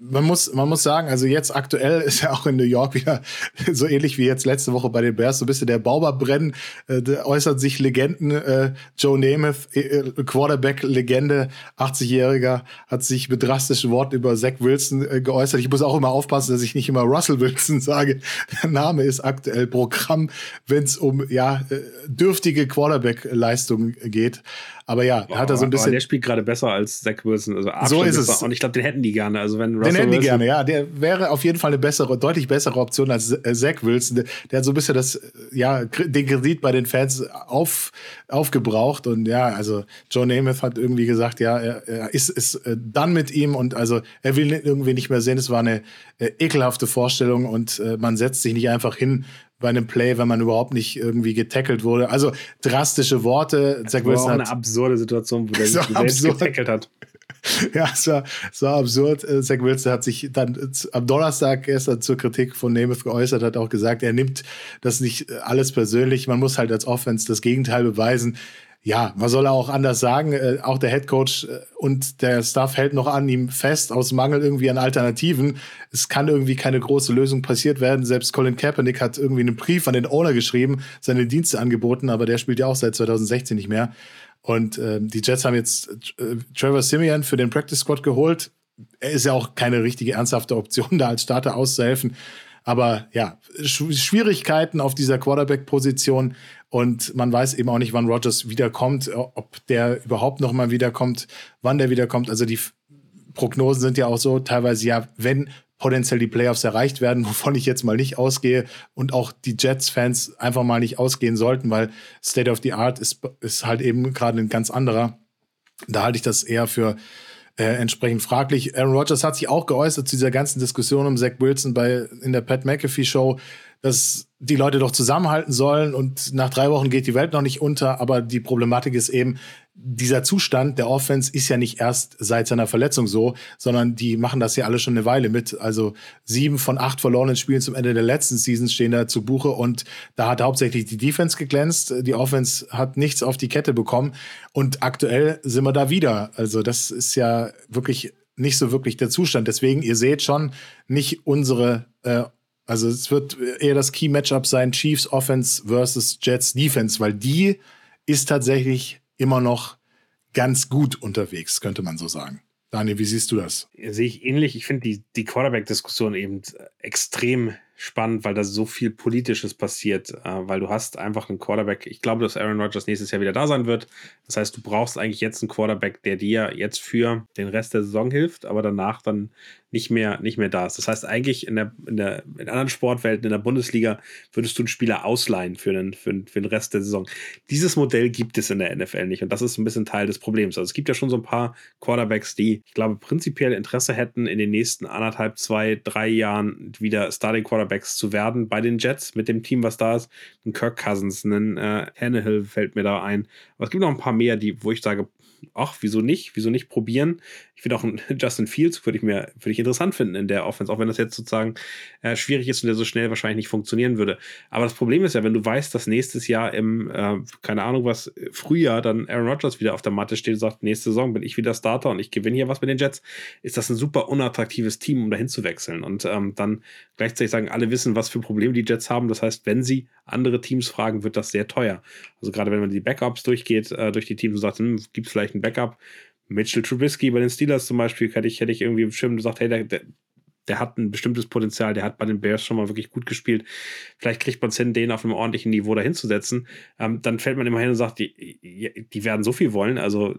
Speaker 2: man muss, man muss sagen, also jetzt aktuell ist ja auch in New York wieder so ähnlich wie jetzt letzte Woche bei den Bears, so ein bisschen der Bauberbrennen, äh, äußert sich Legenden, äh, Joe Namath, äh, Quarterback-Legende, 80-Jähriger, hat sich mit drastischen Worten über Zach Wilson äh, geäußert. Ich muss auch immer aufpassen, dass ich nicht immer Russell Wilson sage. Der Name ist aktuell Programm, wenn es um ja äh, dürftige Quarterback-Leistungen geht. Aber ja, Boah, hat er so ein bisschen.
Speaker 1: der spielt gerade besser als Zach Wilson. Also
Speaker 2: so ist es.
Speaker 1: Und ich glaube, den hätten die gerne. Also wenn
Speaker 2: Russell den hätten die gerne, ja. Der wäre auf jeden Fall eine bessere, deutlich bessere Option als äh, Zach Wilson. Der hat so ein bisschen das, ja, den Kredit bei den Fans auf, aufgebraucht. Und ja, also Joe Namath hat irgendwie gesagt, ja, er, er ist, ist äh, dann mit ihm und also er will irgendwie nicht mehr sehen. Es war eine äh, ekelhafte Vorstellung und äh, man setzt sich nicht einfach hin bei einem Play, wenn man überhaupt nicht irgendwie getackelt wurde. Also drastische Worte.
Speaker 1: Das Zach war auch eine absurde Situation, wo der sich selbst absurd. getackelt hat.
Speaker 2: Ja, es war, es war absurd. Äh, Zach Wilson hat sich dann am Donnerstag gestern zur Kritik von Namath geäußert, hat auch gesagt, er nimmt das nicht alles persönlich. Man muss halt als Offense das Gegenteil beweisen ja, was soll auch anders sagen? Äh, auch der Head Coach äh, und der Staff hält noch an ihm fest, aus Mangel irgendwie an Alternativen. Es kann irgendwie keine große Lösung passiert werden. Selbst Colin Kaepernick hat irgendwie einen Brief an den Owner geschrieben, seine Dienste angeboten, aber der spielt ja auch seit 2016 nicht mehr. Und äh, die Jets haben jetzt äh, Trevor Simeon für den Practice Squad geholt. Er ist ja auch keine richtige ernsthafte Option, da als Starter auszuhelfen. Aber ja, Schwierigkeiten auf dieser Quarterback-Position und man weiß eben auch nicht, wann Rogers wiederkommt, äh, ob der überhaupt noch mal wiederkommt, wann der wiederkommt. Also die Prognosen sind ja auch so, teilweise ja, wenn potenziell die Playoffs erreicht werden, wovon ich jetzt mal nicht ausgehe und auch die Jets-Fans einfach mal nicht ausgehen sollten, weil State of the Art ist, ist halt eben gerade ein ganz anderer. Da halte ich das eher für äh, entsprechend fraglich. Aaron Rodgers hat sich auch geäußert zu dieser ganzen Diskussion um Zach Wilson bei, in der Pat McAfee Show, dass die Leute doch zusammenhalten sollen und nach drei Wochen geht die Welt noch nicht unter. Aber die Problematik ist eben, dieser Zustand der Offense ist ja nicht erst seit seiner Verletzung so, sondern die machen das ja alle schon eine Weile mit. Also sieben von acht verlorenen Spielen zum Ende der letzten Season stehen da zu Buche und da hat hauptsächlich die Defense geglänzt. Die Offense hat nichts auf die Kette bekommen und aktuell sind wir da wieder. Also das ist ja wirklich nicht so wirklich der Zustand. Deswegen, ihr seht schon, nicht unsere äh, also es wird eher das Key-Matchup sein, Chiefs Offense versus Jets Defense, weil die ist tatsächlich immer noch ganz gut unterwegs, könnte man so sagen. Daniel, wie siehst du das?
Speaker 1: Sehe ich ähnlich. Ich finde die, die Quarterback-Diskussion eben extrem spannend, weil da so viel Politisches passiert, äh, weil du hast einfach einen Quarterback. Ich glaube, dass Aaron Rodgers nächstes Jahr wieder da sein wird. Das heißt, du brauchst eigentlich jetzt einen Quarterback, der dir jetzt für den Rest der Saison hilft, aber danach dann nicht mehr, nicht mehr da ist. Das heißt, eigentlich in der, in der in anderen Sportwelten, in der Bundesliga, würdest du einen Spieler ausleihen für den, für, für den Rest der Saison. Dieses Modell gibt es in der NFL nicht und das ist ein bisschen Teil des Problems. Also es gibt ja schon so ein paar Quarterbacks, die, ich glaube, prinzipiell Interesse hätten, in den nächsten anderthalb, zwei, drei Jahren wieder Starting Quarterbacks zu werden bei den Jets mit dem Team, was da ist. Ein Kirk Cousins, ein äh, Tannehill fällt mir da ein. Aber es gibt noch ein paar mehr, die, wo ich sage, ach, wieso nicht? Wieso nicht probieren? Ich finde auch einen Justin Fields würde ich mir würde ich interessant finden in der Offense, auch wenn das jetzt sozusagen äh, schwierig ist und der so schnell wahrscheinlich nicht funktionieren würde. Aber das Problem ist ja, wenn du weißt, dass nächstes Jahr im, äh, keine Ahnung was, Frühjahr dann Aaron Rodgers wieder auf der Matte steht und sagt, nächste Saison bin ich wieder Starter und ich gewinne hier was mit den Jets, ist das ein super unattraktives Team, um dahin zu wechseln. Und ähm, dann gleichzeitig sagen, alle wissen, was für Probleme die Jets haben. Das heißt, wenn sie andere Teams fragen, wird das sehr teuer. Also gerade wenn man die Backups durchgeht, äh, durch die Teams und sagt, hm, gibt es vielleicht ein Backup? Mitchell Trubisky bei den Steelers zum Beispiel, hätte ich, hätte ich irgendwie im Schirm gesagt, hey, der, der, der hat ein bestimmtes Potenzial, der hat bei den Bears schon mal wirklich gut gespielt. Vielleicht kriegt man es hin, den auf einem ordentlichen Niveau dahinzusetzen. Ähm, dann fällt man immer hin und sagt, die, die werden so viel wollen. Also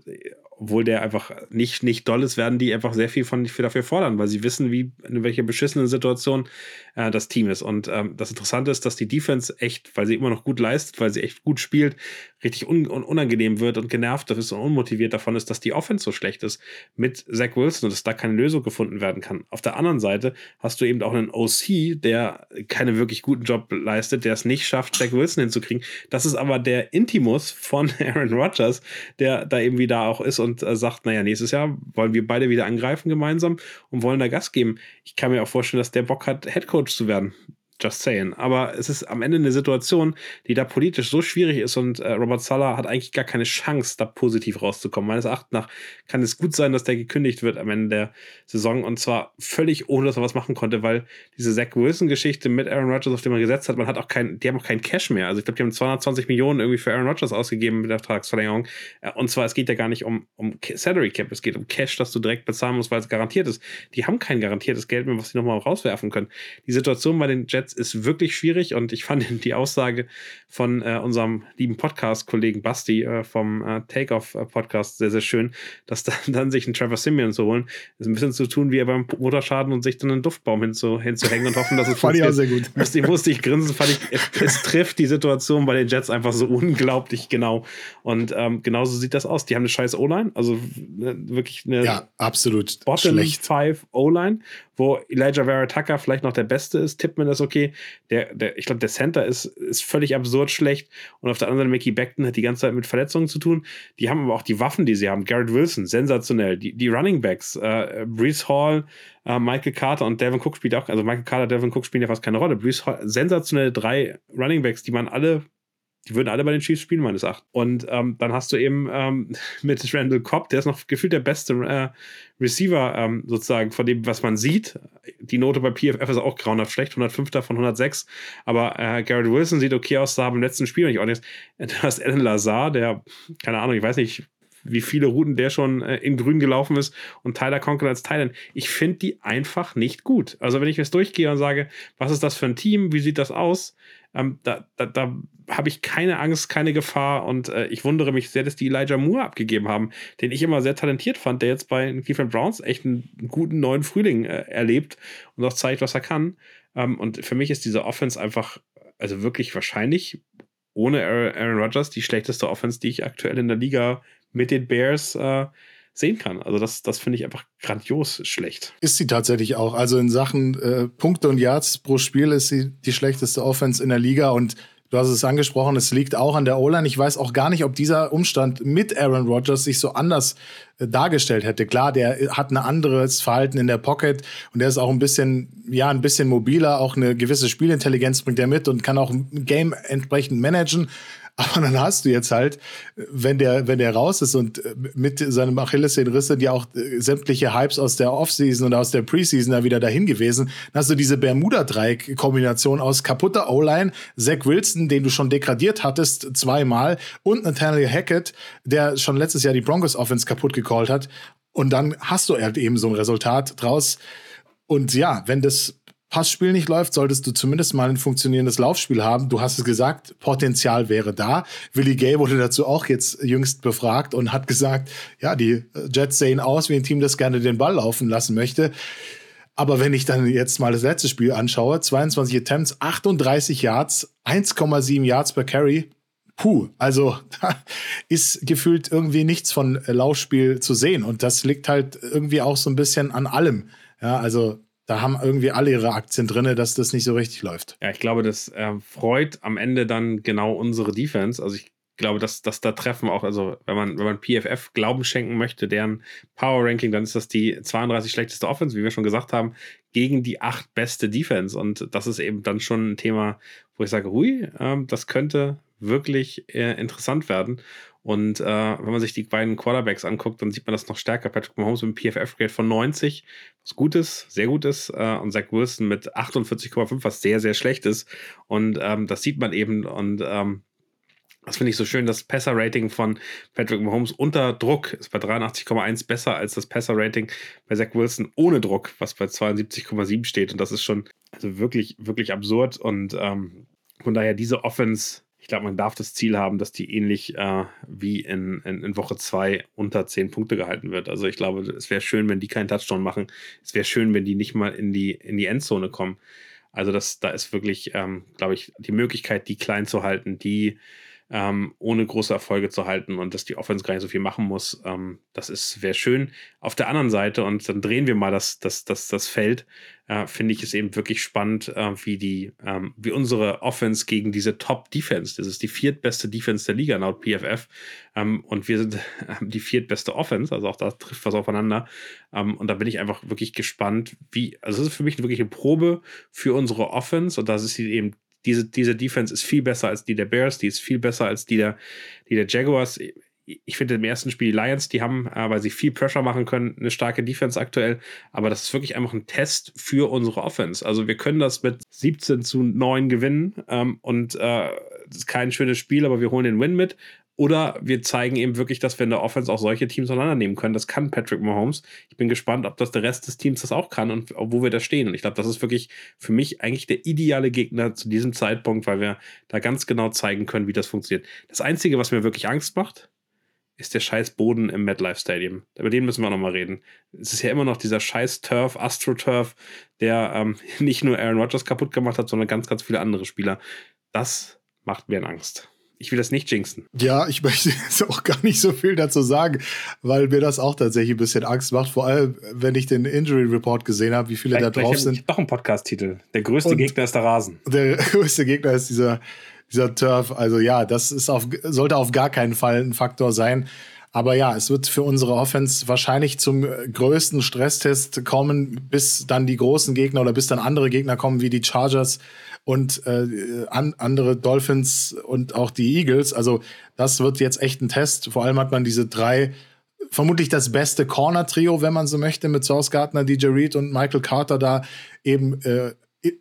Speaker 1: obwohl der einfach nicht, nicht doll ist, werden die einfach sehr viel von für dafür fordern, weil sie wissen, wie in welcher beschissenen Situation äh, das Team ist. Und ähm, das Interessante ist, dass die Defense echt, weil sie immer noch gut leistet, weil sie echt gut spielt, richtig un unangenehm wird und genervt ist und unmotiviert davon ist, dass die Offense so schlecht ist mit Zach Wilson und dass da keine Lösung gefunden werden kann. Auf der anderen Seite hast du eben auch einen OC, der keinen wirklich guten Job leistet, der es nicht schafft, Zach Wilson hinzukriegen. Das ist aber der Intimus von Aaron Rodgers, der da eben wieder auch ist und äh, sagt, naja, nächstes Jahr wollen wir beide wieder angreifen gemeinsam und wollen da Gas geben. Ich kann mir auch vorstellen, dass der Bock hat, Head Coach zu werden. Just saying. Aber es ist am Ende eine Situation, die da politisch so schwierig ist und äh, Robert Sala hat eigentlich gar keine Chance, da positiv rauszukommen. Meines Erachtens nach kann es gut sein, dass der gekündigt wird am Ende der Saison und zwar völlig ohne, dass er was machen konnte, weil diese Zach Wilson-Geschichte mit Aaron Rodgers, auf den man gesetzt hat, man hat auch kein, die haben auch keinen Cash mehr. Also ich glaube, die haben 220 Millionen irgendwie für Aaron Rodgers ausgegeben mit der Vertragsverlängerung. Äh, und zwar, es geht ja gar nicht um, um Salary Cap, es geht um Cash, das du direkt bezahlen musst, weil es garantiert ist. Die haben kein garantiertes Geld mehr, was sie nochmal rauswerfen können. Die Situation bei den Jets ist wirklich schwierig und ich fand die Aussage von äh, unserem lieben Podcast-Kollegen Basti äh, vom äh, Takeoff-Podcast sehr, sehr schön, dass dann, dann sich ein Trevor Simeon zu holen, ist ein bisschen zu tun wie beim Motorschaden und sich dann einen Duftbaum hinzu, hinzuhängen und hoffen, dass es
Speaker 2: fand ich auch sehr gut.
Speaker 1: Musste, musste ich grinsen, fand ich, es, es, trifft die Situation bei den Jets einfach so unglaublich genau. Und ähm, genauso sieht das aus. Die haben eine scheiß O-Line, also ne, wirklich eine
Speaker 2: ja, absolut
Speaker 1: Bottom schlecht. Five O-Line wo Elijah Vera Tucker vielleicht noch der Beste ist, tippt man das Der, der, ich glaube, der Center ist, ist völlig absurd schlecht. Und auf der anderen Seite, Mickey Beckton hat die ganze Zeit mit Verletzungen zu tun. Die haben aber auch die Waffen, die sie haben. Garrett Wilson, sensationell. Die, die Running Backs, äh, Brees Hall, äh, Michael Carter und Devin Cook spielt auch, also Michael Carter, Devin Cook spielen ja fast keine Rolle. Brees Hall, sensationelle drei Running Backs, die man alle die würden alle bei den Chiefs spielen, meines Erachtens. Und ähm, dann hast du eben ähm, mit Randall Cobb, der ist noch gefühlt der beste äh, Receiver ähm, sozusagen von dem, was man sieht. Die Note bei PFF ist auch grauenhaft schlecht, 105 von 106. Aber äh, Garrett Wilson sieht okay aus, sah beim letzten Spiel nicht ordentlich. Du hast Alan Lazar, der, keine Ahnung, ich weiß nicht, wie viele Routen der schon äh, in grün gelaufen ist und Tyler Conklin als Thailand. Ich finde die einfach nicht gut. Also wenn ich jetzt durchgehe und sage, was ist das für ein Team, wie sieht das aus, ähm, da, da, da habe ich keine Angst, keine Gefahr und äh, ich wundere mich sehr, dass die Elijah Moore abgegeben haben, den ich immer sehr talentiert fand, der jetzt bei Cleveland Browns echt einen guten neuen Frühling äh, erlebt und auch zeigt, was er kann. Ähm, und für mich ist diese Offense einfach, also wirklich wahrscheinlich ohne Aaron Rodgers die schlechteste Offense, die ich aktuell in der Liga mit den Bears äh, sehen kann. Also das, das finde ich einfach grandios schlecht.
Speaker 2: Ist sie tatsächlich auch. Also in Sachen äh, Punkte und Yards pro Spiel ist sie die schlechteste Offense in der Liga und Du hast es angesprochen, es liegt auch an der O-Line. Ich weiß auch gar nicht, ob dieser Umstand mit Aaron Rodgers sich so anders äh, dargestellt hätte. Klar, der hat ein anderes Verhalten in der Pocket und der ist auch ein bisschen, ja, ein bisschen mobiler, auch eine gewisse Spielintelligenz bringt er mit und kann auch ein Game entsprechend managen. Aber dann hast du jetzt halt, wenn der, wenn der raus ist und äh, mit seinem Achillessehnenriss sind ja auch äh, sämtliche Hypes aus der Offseason und aus der Preseason da wieder dahin gewesen, dann hast du diese Bermuda-Dreieck-Kombination aus kaputter O-Line, Zach Wilson, den du schon degradiert hattest zweimal und Nathaniel Hackett, der schon letztes Jahr die Broncos Offense kaputt gecallt hat. Und dann hast du halt eben so ein Resultat draus. Und ja, wenn das Passspiel nicht läuft, solltest du zumindest mal ein funktionierendes Laufspiel haben. Du hast es gesagt, Potenzial wäre da. Willie Gay wurde dazu auch jetzt jüngst befragt und hat gesagt, ja, die Jets sehen aus wie ein Team, das gerne den Ball laufen lassen möchte. Aber wenn ich dann jetzt mal das letzte Spiel anschaue, 22 Attempts, 38 Yards, 1,7 Yards per Carry, puh, also da ist gefühlt irgendwie nichts von Laufspiel zu sehen. Und das liegt halt irgendwie auch so ein bisschen an allem. Ja, also da haben irgendwie alle ihre Aktien drin, dass das nicht so richtig läuft.
Speaker 1: Ja, ich glaube, das äh, freut am Ende dann genau unsere Defense. Also ich glaube, dass, dass da treffen auch, also wenn man, wenn man PFF Glauben schenken möchte, deren Power Ranking, dann ist das die 32 schlechteste Offense, wie wir schon gesagt haben, gegen die acht beste Defense. Und das ist eben dann schon ein Thema, wo ich sage, hui, äh, das könnte wirklich äh, interessant werden. Und äh, wenn man sich die beiden Quarterbacks anguckt, dann sieht man das noch stärker. Patrick Mahomes mit einem PFF-Grade von 90, was gut ist, sehr gut ist. Äh, und Zach Wilson mit 48,5, was sehr, sehr schlecht ist. Und ähm, das sieht man eben. Und ähm, das finde ich so schön. Das Passer-Rating von Patrick Mahomes unter Druck ist bei 83,1 besser als das Passer-Rating bei Zach Wilson ohne Druck, was bei 72,7 steht. Und das ist schon also wirklich, wirklich absurd. Und ähm, von daher diese Offense ich glaube, man darf das Ziel haben, dass die ähnlich äh, wie in, in, in Woche 2 unter 10 Punkte gehalten wird. Also ich glaube, es wäre schön, wenn die keinen Touchdown machen. Es wäre schön, wenn die nicht mal in die, in die Endzone kommen. Also das, da ist wirklich, ähm, glaube ich, die Möglichkeit, die klein zu halten, die ähm, ohne große Erfolge zu halten und dass die Offense gar nicht so viel machen muss. Ähm, das ist wäre schön. Auf der anderen Seite, und dann drehen wir mal das, das, das, das Feld, äh, finde ich es eben wirklich spannend, äh, wie die, ähm, wie unsere Offense gegen diese Top-Defense, das ist die viertbeste Defense der Liga laut PFF. Ähm, und wir sind die viertbeste Offense, also auch da trifft was aufeinander. Ähm, und da bin ich einfach wirklich gespannt, wie, also es ist für mich wirklich eine Probe für unsere Offense und das ist eben diese, diese Defense ist viel besser als die der Bears, die ist viel besser als die der, die der Jaguars. Ich finde im ersten Spiel die Lions, die haben, äh, weil sie viel Pressure machen können, eine starke Defense aktuell. Aber das ist wirklich einfach ein Test für unsere Offense. Also wir können das mit 17 zu 9 gewinnen ähm, und äh, das ist kein schönes Spiel, aber wir holen den Win mit. Oder wir zeigen eben wirklich, dass wir in der Offense auch solche Teams auseinandernehmen können. Das kann Patrick Mahomes. Ich bin gespannt, ob das der Rest des Teams das auch kann und wo wir da stehen. Und ich glaube, das ist wirklich für mich eigentlich der ideale Gegner zu diesem Zeitpunkt, weil wir da ganz genau zeigen können, wie das funktioniert. Das Einzige, was mir wirklich Angst macht, ist der scheiß Boden im MetLife Stadium. Über den müssen wir nochmal reden. Es ist ja immer noch dieser scheiß Turf, AstroTurf, der ähm, nicht nur Aaron Rodgers kaputt gemacht hat, sondern ganz, ganz viele andere Spieler. Das macht mir Angst ich will das nicht jinxen.
Speaker 2: Ja, ich möchte jetzt auch gar nicht so viel dazu sagen, weil mir das auch tatsächlich ein bisschen Angst macht. Vor allem, wenn ich den Injury Report gesehen habe, wie viele vielleicht, da drauf sind.
Speaker 1: Doch ein Podcast-Titel. Der größte Und Gegner ist der Rasen.
Speaker 2: Der größte Gegner ist dieser, dieser Turf. Also ja, das ist auf, sollte auf gar keinen Fall ein Faktor sein. Aber ja, es wird für unsere Offense wahrscheinlich zum größten Stresstest kommen, bis dann die großen Gegner oder bis dann andere Gegner kommen, wie die Chargers und äh, an, andere Dolphins und auch die Eagles. Also das wird jetzt echt ein Test. Vor allem hat man diese drei, vermutlich das beste Corner-Trio, wenn man so möchte, mit Source Gardner, DJ Reed und Michael Carter da eben äh,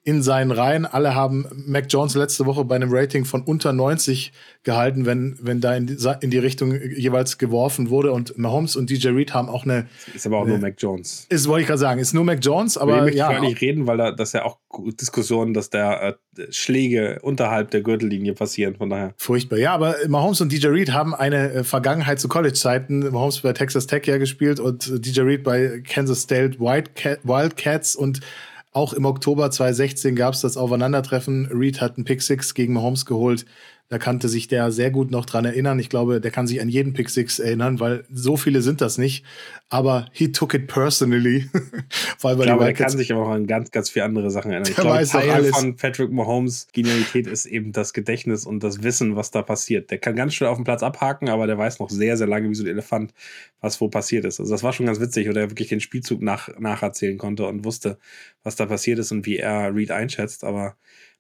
Speaker 2: in seinen Reihen. Alle haben Mac Jones letzte Woche bei einem Rating von unter 90 gehalten, wenn, wenn da in die, in die Richtung jeweils geworfen wurde. Und Mahomes und DJ Reed haben auch eine.
Speaker 1: Ist aber auch
Speaker 2: eine,
Speaker 1: nur Mac Jones.
Speaker 2: Ist, wollte ich gerade sagen, ist nur Mac Jones, aber.
Speaker 1: Ich ja, nicht reden, weil da, das ja auch Diskussionen, dass da äh, Schläge unterhalb der Gürtellinie passieren, von daher.
Speaker 2: Furchtbar. Ja, aber Mahomes und DJ Reed haben eine äh, Vergangenheit zu College-Zeiten. Mahomes bei Texas Tech ja gespielt und DJ Reed bei Kansas State Wildcats und auch im Oktober 2016 gab es das Aufeinandertreffen. Reed hat einen Pick Six gegen Mahomes geholt. Da kannte sich der sehr gut noch dran erinnern. Ich glaube, der kann sich an jeden Pick Six erinnern, weil so viele sind das nicht. Aber he took it personally.
Speaker 1: weil ich glaube, er kann sich aber auch an ganz, ganz viele andere Sachen erinnern. Ich glaube, weiß Teil alles. von Patrick Mahomes Genialität ist eben das Gedächtnis und das Wissen, was da passiert. Der kann ganz schnell auf dem Platz abhaken, aber der weiß noch sehr, sehr lange wie so ein Elefant, was wo passiert ist. Also das war schon ganz witzig, oder er wirklich den Spielzug nach, nacherzählen konnte und wusste, was da passiert ist und wie er Reed einschätzt. Aber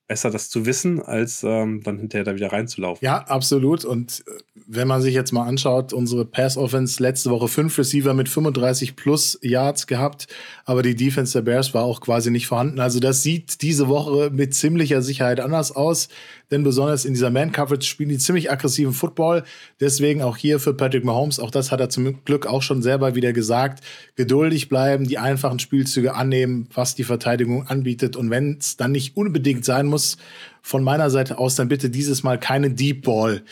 Speaker 1: besser, das zu wissen, als ähm, dann hinterher da wieder reinzulaufen.
Speaker 2: Ja, absolut. Und äh, wenn man sich jetzt mal anschaut, unsere Pass-Offense letzte Woche fünf Receiver mit 35 plus Yards gehabt, aber die Defense der Bears war auch quasi nicht vorhanden. Also das sieht diese Woche mit ziemlicher Sicherheit anders aus, denn besonders in dieser Man-Coverage spielen die ziemlich aggressiven Football. Deswegen auch hier für Patrick Mahomes, auch das hat er zum Glück auch schon selber wieder gesagt, geduldig bleiben, die einfachen Spielzüge annehmen, was die Verteidigung anbietet. Und wenn es dann nicht unbedingt sein muss, von meiner Seite aus dann bitte dieses Mal keine Deep Ball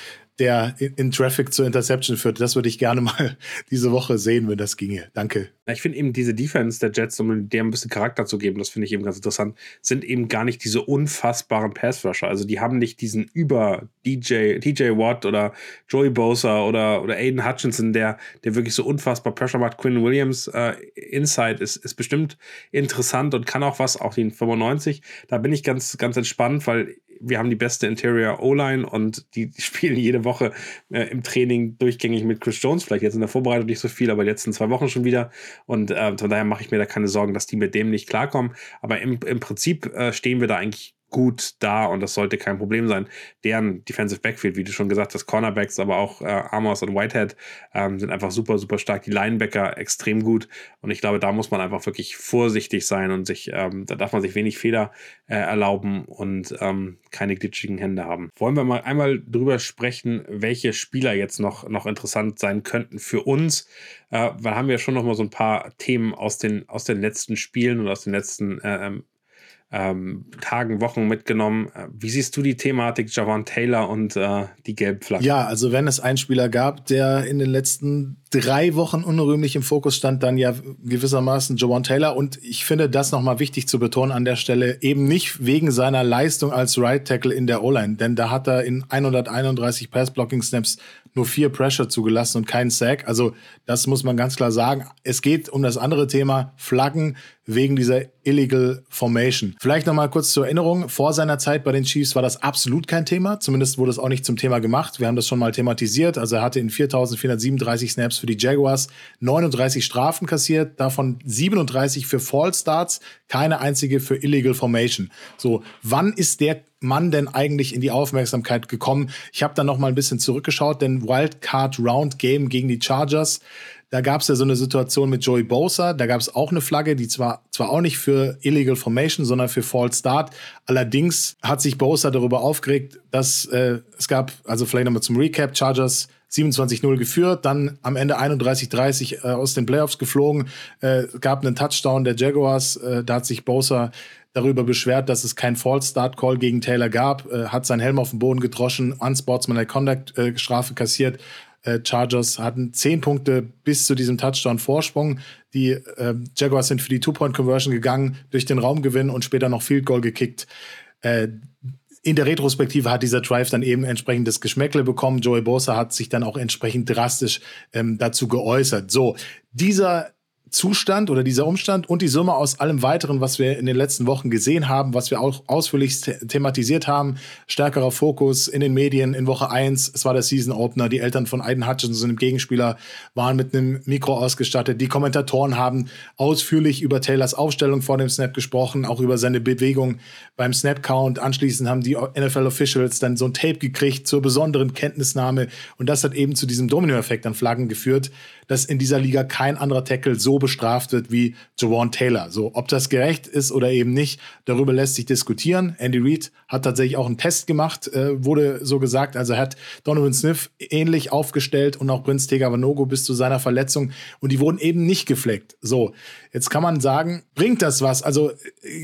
Speaker 2: der in, Traffic zur Interception führt. Das würde ich gerne mal diese Woche sehen, wenn das ginge. Danke.
Speaker 1: Ich finde eben diese Defense der Jets, um dem ein bisschen Charakter zu geben, das finde ich eben ganz interessant, sind eben gar nicht diese unfassbaren Pass-Rusher. Also die haben nicht diesen über DJ, DJ Watt oder Joey Bosa oder, oder Aiden Hutchinson, der, der wirklich so unfassbar Pressure macht. Quinn Williams äh, Inside ist, ist bestimmt interessant und kann auch was, auch den 95. Da bin ich ganz, ganz entspannt, weil wir haben die beste Interior O-Line und die, spielen jede Woche äh, im Training durchgängig mit Chris Jones. Vielleicht jetzt in der Vorbereitung nicht so viel, aber die letzten zwei Wochen schon wieder. Und äh, von daher mache ich mir da keine Sorgen, dass die mit dem nicht klarkommen. Aber im, im Prinzip äh, stehen wir da eigentlich gut da und das sollte kein Problem sein. Deren Defensive Backfield, wie du schon gesagt hast, Cornerbacks, aber auch äh, Amos und Whitehead ähm, sind einfach super, super stark. Die Linebacker extrem gut und ich glaube, da muss man einfach wirklich vorsichtig sein und sich, ähm, da darf man sich wenig Fehler äh, erlauben und ähm, keine glitschigen Hände haben. Wollen wir mal einmal drüber sprechen, welche Spieler jetzt noch, noch interessant sein könnten für uns, äh, weil haben wir schon noch mal so ein paar Themen aus den, aus den letzten Spielen und aus den letzten äh, ähm, ähm, Tagen, Wochen mitgenommen. Äh, wie siehst du die Thematik Javon Taylor und äh, die Gelbflagge?
Speaker 2: Ja, also wenn es einen Spieler gab, der in den letzten drei Wochen unrühmlich im Fokus stand, dann ja gewissermaßen Javon Taylor. Und ich finde das nochmal wichtig zu betonen an der Stelle, eben nicht wegen seiner Leistung als Right Tackle in der O-Line, denn da hat er in 131 Pass-Blocking-Snaps nur vier Pressure zugelassen und keinen Sack. Also das muss man ganz klar sagen. Es geht um das andere Thema Flaggen wegen dieser Illegal Formation. Vielleicht noch mal kurz zur Erinnerung. Vor seiner Zeit bei den Chiefs war das absolut kein Thema. Zumindest wurde es auch nicht zum Thema gemacht. Wir haben das schon mal thematisiert. Also er hatte in 4.437 Snaps für die Jaguars 39 Strafen kassiert, davon 37 für False Starts, keine einzige für Illegal Formation. So, wann ist der Mann denn eigentlich in die Aufmerksamkeit gekommen? Ich habe dann noch mal ein bisschen zurückgeschaut, denn Wildcard Round Game gegen die Chargers, da gab es ja so eine Situation mit Joey Bosa, da gab es auch eine Flagge, die zwar zwar auch nicht für Illegal Formation, sondern für False Start. Allerdings hat sich Bosa darüber aufgeregt, dass äh, es gab, also vielleicht nochmal zum Recap, Chargers 27-0 geführt, dann am Ende 31-30 äh, aus den Playoffs geflogen, äh, gab einen Touchdown der Jaguars, äh, da hat sich Bosa darüber beschwert, dass es kein False Start Call gegen Taylor gab, äh, hat seinen Helm auf den Boden gedroschen, Unsportsmanlike Conduct äh, Strafe kassiert. Äh, Chargers hatten zehn Punkte bis zu diesem Touchdown Vorsprung. Die äh, Jaguars sind für die Two-Point-Conversion gegangen, durch den Raumgewinn und später noch Field Goal gekickt. Äh, in der Retrospektive hat dieser Drive dann eben entsprechendes Geschmäckle bekommen. Joey Bosa hat sich dann auch entsprechend drastisch ähm, dazu geäußert. So, dieser Zustand oder dieser Umstand und die Summe aus allem weiteren, was wir in den letzten Wochen gesehen haben, was wir auch ausführlich thematisiert haben, stärkerer Fokus in den Medien in Woche 1, es war der Season Opener, die Eltern von Aiden Hutchinson, dem Gegenspieler, waren mit einem Mikro ausgestattet, die Kommentatoren haben ausführlich über Taylors Aufstellung vor dem Snap gesprochen, auch über seine Bewegung beim Snap Count, anschließend haben die NFL Officials dann so ein Tape gekriegt zur besonderen Kenntnisnahme. Und das hat eben zu diesem Dominoeffekt an Flaggen geführt, dass in dieser Liga kein anderer Tackle so bestraft wird wie Jawan Taylor. So, ob das gerecht ist oder eben nicht, darüber lässt sich diskutieren. Andy Reid hat tatsächlich auch einen Test gemacht, äh, wurde so gesagt. Also hat Donovan Smith ähnlich aufgestellt und auch Prince Tegavanogo bis zu seiner Verletzung und die wurden eben nicht gefleckt. So, jetzt kann man sagen, bringt das was? Also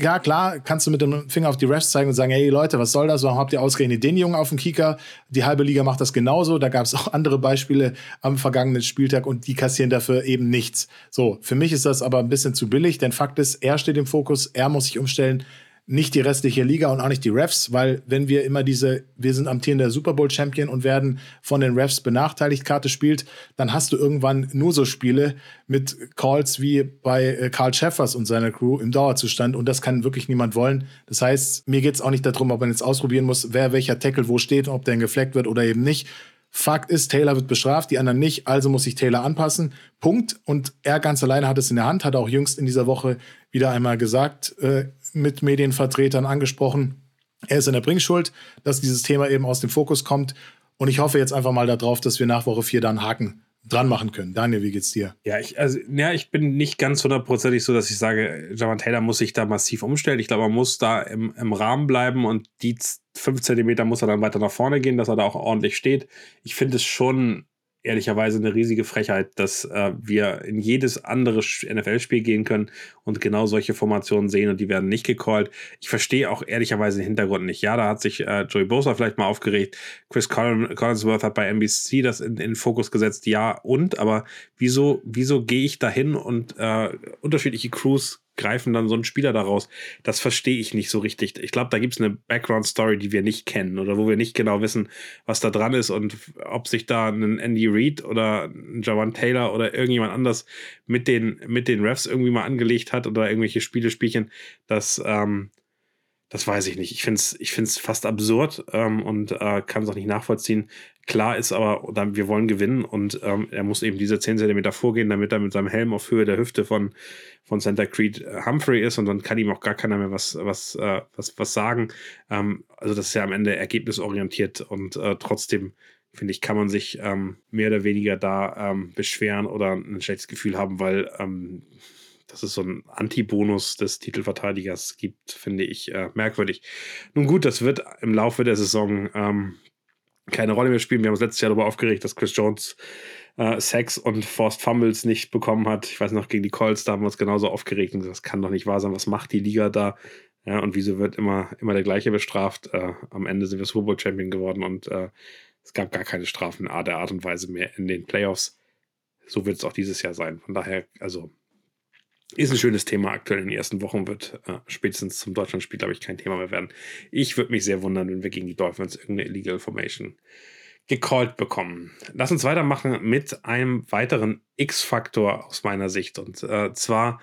Speaker 2: ja, klar, kannst du mit dem Finger auf die Refs zeigen und sagen, hey Leute, was soll das? Warum habt ihr ausgerechnet den Jungen auf dem Kicker? Die halbe Liga macht das genauso. Da gab es auch andere Beispiele am vergangenen Spieltag und die kassieren dafür eben nichts. So, für mich ist das aber ein bisschen zu billig, denn Fakt ist, er steht im Fokus, er muss sich umstellen nicht die restliche Liga und auch nicht die Refs, weil wenn wir immer diese, wir sind amtierender Super Bowl Champion und werden von den Refs benachteiligt, Karte spielt, dann hast du irgendwann nur so Spiele mit Calls wie bei äh, Karl Schäffers und seiner Crew im Dauerzustand und das kann wirklich niemand wollen. Das heißt, mir geht es auch nicht darum, ob man jetzt ausprobieren muss, wer welcher Tackle wo steht und ob der gefleckt wird oder eben nicht. Fakt ist, Taylor wird bestraft, die anderen nicht, also muss sich Taylor anpassen. Punkt. Und er ganz alleine hat es in der Hand, hat auch jüngst in dieser Woche wieder einmal gesagt, äh, mit Medienvertretern angesprochen. Er ist in der Bringschuld, dass dieses Thema eben aus dem Fokus kommt. Und ich hoffe jetzt einfach mal darauf, dass wir nach Woche 4 dann Haken dran machen können. Daniel, wie geht's dir?
Speaker 1: Ja, ich, also, ja, ich bin nicht ganz hundertprozentig so, dass ich sage, Javan Taylor muss sich da massiv umstellen. Ich glaube, man muss da im, im Rahmen bleiben und die fünf Zentimeter muss er dann weiter nach vorne gehen, dass er da auch ordentlich steht. Ich finde es schon ehrlicherweise eine riesige Frechheit, dass äh, wir in jedes andere NFL-Spiel gehen können und genau solche Formationen sehen und die werden nicht gecallt. Ich verstehe auch ehrlicherweise den Hintergrund nicht. Ja, da hat sich äh, Joey Bosa vielleicht mal aufgeregt. Chris Collin Collinsworth hat bei NBC das in, in Fokus gesetzt. Ja, und, aber wieso, wieso gehe ich dahin und äh, unterschiedliche Crews greifen dann so einen Spieler daraus. Das verstehe ich nicht so richtig. Ich glaube, da gibt es eine Background-Story, die wir nicht kennen oder wo wir nicht genau wissen, was da dran ist und ob sich da ein Andy Reid oder ein Jawan Taylor oder irgendjemand anders mit den, mit den Refs irgendwie mal angelegt hat oder irgendwelche Spiele spielchen. Das, ähm, das weiß ich nicht. Ich finde es ich find's fast absurd ähm, und äh, kann es auch nicht nachvollziehen. Klar ist aber, wir wollen gewinnen und ähm, er muss eben diese 10 cm vorgehen, damit er mit seinem Helm auf Höhe der Hüfte von, von Santa Creed äh, Humphrey ist und dann kann ihm auch gar keiner mehr was, was, äh, was, was sagen. Ähm, also das ist ja am Ende ergebnisorientiert und äh, trotzdem finde ich, kann man sich ähm, mehr oder weniger da ähm, beschweren oder ein schlechtes Gefühl haben, weil ähm, dass es so einen Anti-Bonus des Titelverteidigers gibt, finde ich äh, merkwürdig. Nun gut, das wird im Laufe der Saison ähm, keine Rolle mehr spielen. Wir haben uns letztes Jahr darüber aufgeregt, dass Chris Jones äh, Sex und Forced Fumbles nicht bekommen hat. Ich weiß noch, gegen die Colts, da haben wir uns genauso aufgeregt und gesagt, das kann doch nicht wahr sein. Was macht die Liga da? Ja, und wieso wird immer, immer der gleiche bestraft? Äh, am Ende sind wir Super Bowl Champion geworden und äh, es gab gar keine Strafen der Art und Weise mehr in den Playoffs. So wird es auch dieses Jahr sein. Von daher, also ist ein schönes Thema aktuell in den ersten Wochen, wird äh, spätestens zum Deutschlandspiel, glaube ich, kein Thema mehr werden. Ich würde mich sehr wundern, wenn wir gegen die Dolphins irgendeine Illegal Formation gecallt bekommen. Lass uns weitermachen mit einem weiteren X-Faktor aus meiner Sicht. Und äh, zwar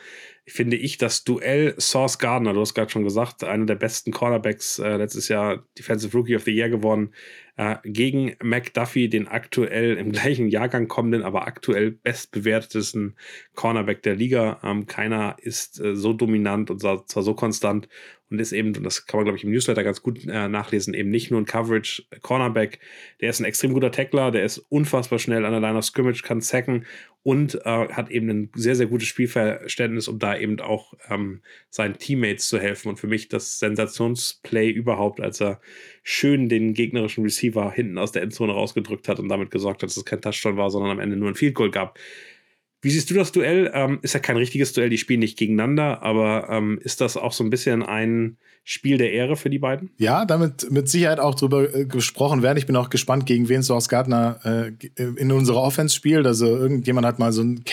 Speaker 1: finde ich das Duell Source Gardner, du hast gerade schon gesagt, einer der besten Cornerbacks, äh, letztes Jahr Defensive Rookie of the Year geworden, äh, gegen McDuffie, den aktuell im gleichen Jahrgang kommenden, aber aktuell bestbewertetesten Cornerback der Liga. Ähm, keiner ist äh, so dominant und zwar so konstant und ist eben, und das kann man, glaube ich, im Newsletter ganz gut äh, nachlesen, eben nicht nur ein Coverage-Cornerback. Der ist ein extrem guter Tackler, der ist unfassbar schnell an der Line of Scrimmage, kann sacken und äh, hat eben ein sehr, sehr gutes Spielverständnis, um da eben auch ähm, seinen Teammates zu helfen. Und für mich das Sensationsplay überhaupt, als er schön den gegnerischen Receiver hinten aus der Endzone rausgedrückt hat und damit gesorgt hat, dass es kein Touchdown war, sondern am Ende nur ein Field Goal gab. Wie siehst du das Duell? Ähm, ist ja kein richtiges Duell, die spielen nicht gegeneinander, aber ähm, ist das auch so ein bisschen ein Spiel der Ehre für die beiden?
Speaker 2: Ja, damit mit Sicherheit auch drüber äh, gesprochen werden. Ich bin auch gespannt, gegen wen Source Gardner äh, in unserer Offense spielt. Also irgendjemand hat mal so ein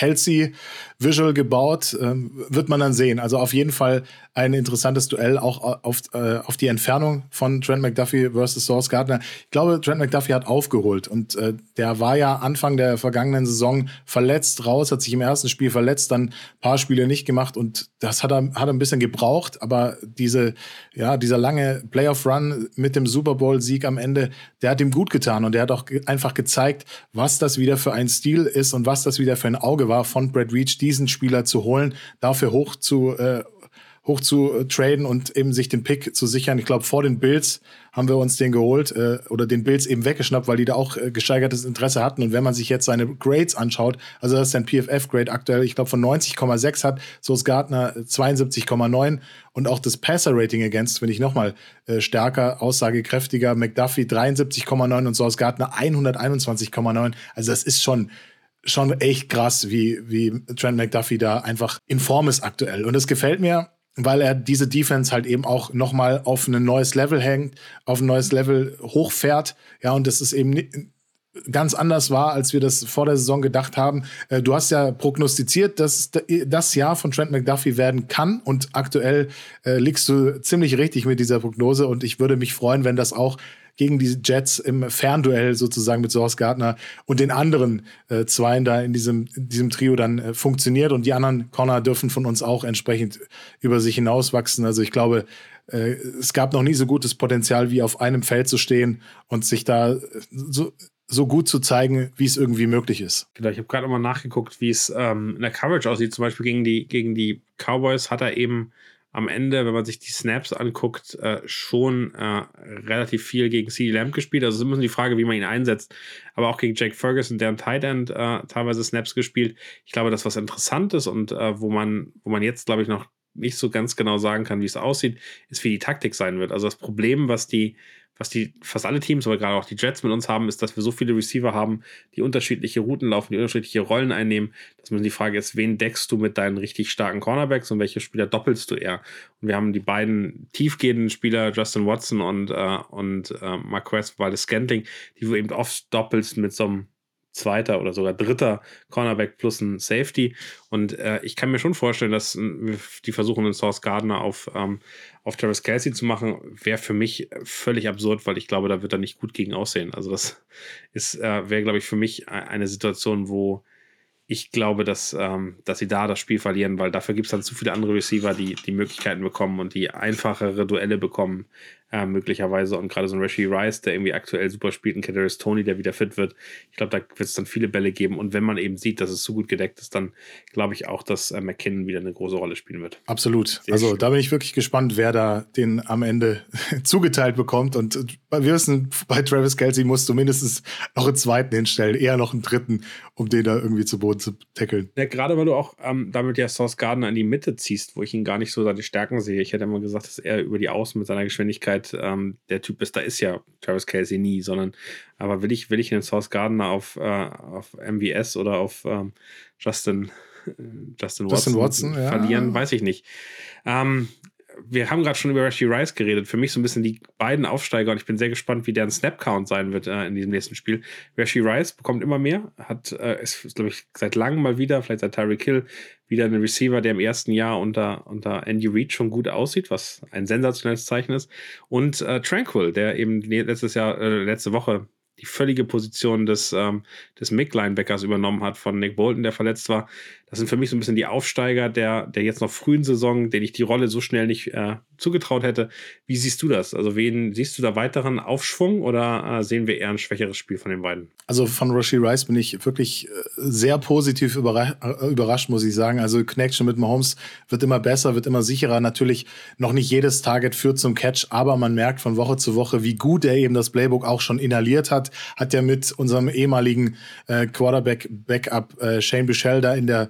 Speaker 2: Kelsey-Visual gebaut. Ähm, wird man dann sehen. Also auf jeden Fall ein interessantes Duell, auch auf, äh, auf die Entfernung von Trent McDuffie versus Source Gardner. Ich glaube, Trent McDuffie hat aufgeholt und äh, der war ja Anfang der vergangenen Saison verletzt raus, hat sich im ersten Spiel verletzt, dann ein paar Spiele nicht gemacht und das hat er, hat er ein bisschen gebraucht, aber diese ja, dieser lange Playoff-Run mit dem Super Bowl-Sieg am Ende, der hat ihm gut getan und der hat auch einfach gezeigt, was das wieder für ein Stil ist und was das wieder für ein Auge war von Brad Reach, diesen Spieler zu holen, dafür hoch zu, äh, hoch zu äh, traden und eben sich den Pick zu sichern. Ich glaube, vor den Bills haben wir uns den geholt äh, oder den Bills eben weggeschnappt, weil die da auch äh, gesteigertes Interesse hatten. Und wenn man sich jetzt seine Grades anschaut, also das ist ein PFF-Grade aktuell, ich glaube von 90,6 hat, so ist Gardner 72,9 und auch das Passer-Rating against finde ich nochmal äh, stärker, aussagekräftiger. McDuffie 73,9 und so ist Gardner 121,9. Also das ist schon schon echt krass, wie, wie Trent McDuffie da einfach in Form ist aktuell. Und es gefällt mir, weil er diese Defense halt eben auch nochmal auf ein neues Level hängt, auf ein neues Level hochfährt. Ja, und das ist eben ganz anders war, als wir das vor der Saison gedacht haben. Äh, du hast ja prognostiziert, dass das Jahr von Trent McDuffie werden kann und aktuell äh, liegst du ziemlich richtig mit dieser Prognose und ich würde mich freuen, wenn das auch gegen die Jets im Fernduell sozusagen mit Source Gardner und den anderen äh, Zweien da in diesem, in diesem Trio dann äh, funktioniert. Und die anderen Corner dürfen von uns auch entsprechend über sich hinauswachsen. Also ich glaube, äh, es gab noch nie so gutes Potenzial, wie auf einem Feld zu stehen und sich da so, so gut zu zeigen, wie es irgendwie möglich ist.
Speaker 1: Genau, ich habe gerade nochmal nachgeguckt, wie es ähm, in der Coverage aussieht. Zum Beispiel gegen die, gegen die Cowboys hat er eben am Ende, wenn man sich die Snaps anguckt, äh, schon äh, relativ viel gegen CD Lamb gespielt. Also es ist immer die Frage, wie man ihn einsetzt. Aber auch gegen Jake Ferguson, deren Tight End, äh, teilweise Snaps gespielt. Ich glaube, das was interessant ist und äh, wo man, wo man jetzt, glaube ich, noch nicht so ganz genau sagen kann, wie es aussieht, ist, wie die Taktik sein wird. Also das Problem, was die was die fast alle Teams, aber gerade auch die Jets mit uns haben, ist, dass wir so viele Receiver haben, die unterschiedliche Routen laufen, die unterschiedliche Rollen einnehmen, dass man die Frage ist, wen deckst du mit deinen richtig starken Cornerbacks und welche Spieler doppelst du eher? Und wir haben die beiden tiefgehenden Spieler, Justin Watson und, äh, und äh, Marquez Valdes Scantling, die du eben oft doppelst mit so einem zweiter oder sogar dritter Cornerback plus ein Safety. Und äh, ich kann mir schon vorstellen, dass äh, die versuchen, einen Source Gardner auf, ähm, auf Travis Kelsey zu machen, wäre für mich völlig absurd, weil ich glaube, da wird er nicht gut gegen aussehen. Also das ist, äh, wäre, glaube ich, für mich eine Situation, wo ich glaube, dass, ähm, dass sie da das Spiel verlieren, weil dafür gibt es dann zu viele andere Receiver, die die Möglichkeiten bekommen und die einfachere Duelle bekommen, äh, möglicherweise. Und gerade so ein Rashi Rice, der irgendwie aktuell super spielt, ein Kadarius Tony, der wieder fit wird. Ich glaube, da wird es dann viele Bälle geben. Und wenn man eben sieht, dass es so gut gedeckt ist, dann glaube ich auch, dass äh, McKinnon wieder eine große Rolle spielen wird.
Speaker 2: Absolut. Sehr also schön. da bin ich wirklich gespannt, wer da den am Ende zugeteilt bekommt. Und wir wissen, bei Travis Kelsey musst du mindestens noch einen zweiten hinstellen, eher noch einen dritten, um den da irgendwie zu Boden zu tackeln.
Speaker 1: Ja, gerade weil du auch ähm, damit ja Source Gardner in die Mitte ziehst, wo ich ihn gar nicht so seine Stärken sehe. Ich hätte immer gesagt, dass er über die Außen mit seiner Geschwindigkeit halt ähm, der Typ ist, da ist ja Travis Casey nie, sondern aber will ich, will ich einen Source Gardner auf, äh, auf MVS oder auf ähm, Justin, äh, Justin Watson, Justin Watson verlieren, ja. weiß ich nicht. Ähm, wir haben gerade schon über Rashi Rice geredet. Für mich so ein bisschen die beiden Aufsteiger und ich bin sehr gespannt, wie deren Snap-Count sein wird äh, in diesem nächsten Spiel. Rashi Rice bekommt immer mehr, hat, äh, ist, glaube ich, seit langem mal wieder, vielleicht seit Tyreek Hill, wieder ein Receiver, der im ersten Jahr unter, unter Andy Reid schon gut aussieht, was ein sensationelles Zeichen ist. Und äh, Tranquil, der eben letztes Jahr, äh, letzte Woche die völlige Position des, ähm, des Mick-Linebackers übernommen hat von Nick Bolton, der verletzt war. Das sind für mich so ein bisschen die Aufsteiger der, der jetzt noch frühen Saison, denen ich die Rolle so schnell nicht äh, zugetraut hätte. Wie siehst du das? Also, wen siehst du da weiteren Aufschwung oder äh, sehen wir eher ein schwächeres Spiel von den beiden?
Speaker 2: Also von Rashi Rice bin ich wirklich äh, sehr positiv überra äh, überrascht, muss ich sagen. Also Connection mit Mahomes wird immer besser, wird immer sicherer. Natürlich noch nicht jedes Target führt zum Catch, aber man merkt von Woche zu Woche, wie gut er eben das Playbook auch schon inhaliert hat. Hat ja mit unserem ehemaligen äh, Quarterback-Backup äh, Shane Bichel da in der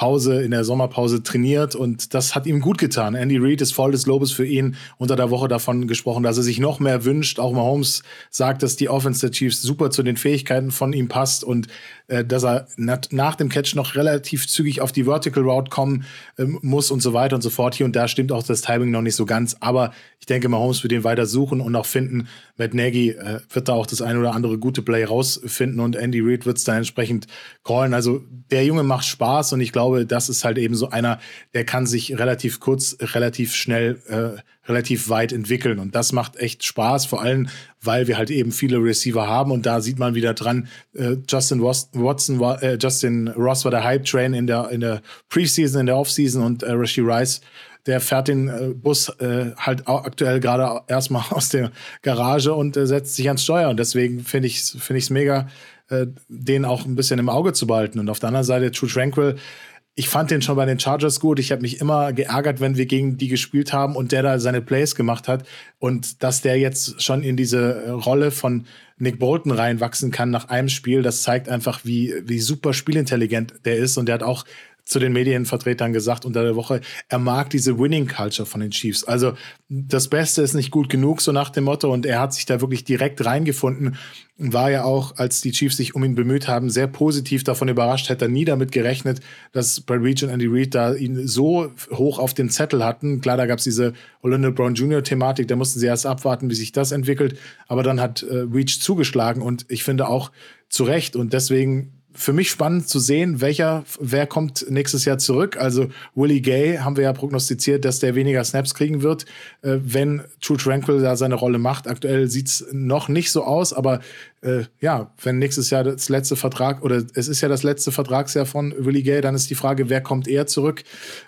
Speaker 2: Pause, in der Sommerpause trainiert und das hat ihm gut getan. Andy Reid ist voll des Lobes für ihn unter der Woche davon gesprochen, dass er sich noch mehr wünscht. Auch Mahomes sagt, dass die Offense der Chiefs super zu den Fähigkeiten von ihm passt und äh, dass er nach dem Catch noch relativ zügig auf die Vertical Route kommen ähm, muss und so weiter und so fort. Hier und da stimmt auch das Timing noch nicht so ganz, aber ich denke, Mahomes wird ihn weiter suchen und auch finden. Matt Nagy äh, wird da auch das ein oder andere gute Play rausfinden und Andy Reid wird es dann entsprechend callen. Also der Junge macht Spaß und ich glaube, glaube, das ist halt eben so einer, der kann sich relativ kurz, relativ schnell, äh, relativ weit entwickeln. Und das macht echt Spaß, vor allem, weil wir halt eben viele Receiver haben. Und da sieht man wieder dran, äh, Justin Watson äh, Justin Ross war der Hype-Train in der, in der Preseason, in der Offseason und äh, Rashi Rice der fährt den äh, Bus äh, halt aktuell gerade erstmal aus der Garage und äh, setzt sich ans Steuer. Und deswegen finde ich es find mega, äh, den auch ein bisschen im Auge zu behalten. Und auf der anderen Seite, True Tranquil, ich fand den schon bei den Chargers gut. Ich habe mich immer geärgert, wenn wir gegen die gespielt haben und der da seine Plays gemacht hat. Und dass der jetzt schon in diese Rolle von Nick Bolton reinwachsen kann nach einem Spiel, das zeigt einfach, wie, wie super spielintelligent der ist. Und der hat auch zu den Medienvertretern gesagt unter der Woche, er mag diese Winning Culture von den Chiefs. Also das Beste ist nicht gut genug, so nach dem Motto. Und er hat sich da wirklich direkt reingefunden und war ja auch, als die Chiefs sich um ihn bemüht haben, sehr positiv davon überrascht. Hätte er nie damit gerechnet, dass Brad Reach und Andy Reid da ihn so hoch auf den Zettel hatten. Klar, da gab es diese Orlando Brown Jr. Thematik, da mussten sie erst abwarten, wie sich das entwickelt. Aber dann hat äh, Reach zugeschlagen und ich finde auch zu Recht. Und deswegen für mich spannend zu sehen, welcher, wer kommt nächstes Jahr zurück. Also Willie Gay haben wir ja prognostiziert, dass der weniger Snaps kriegen wird, äh, wenn True Tranquil da seine Rolle macht. Aktuell sieht's noch nicht so aus, aber äh, ja, wenn nächstes Jahr das letzte Vertrag oder es ist ja das letzte Vertragsjahr von Willie Gay, dann ist die Frage, wer kommt eher zurück?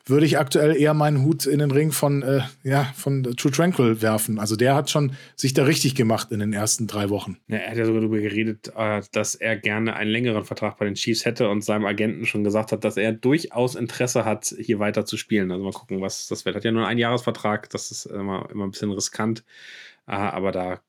Speaker 2: Würde ich aktuell eher meinen Hut in den Ring von, äh, ja, von True Tranquil werfen. Also der hat schon sich da richtig gemacht in den ersten drei Wochen.
Speaker 1: Ja, er hat ja sogar darüber geredet, äh, dass er gerne einen längeren Vertrag bei den Chiefs hätte und seinem Agenten schon gesagt hat, dass er durchaus Interesse hat, hier weiter zu spielen. Also mal gucken, was das wird. Hat ja nur einen Jahresvertrag, das ist immer, immer ein bisschen riskant. Aber da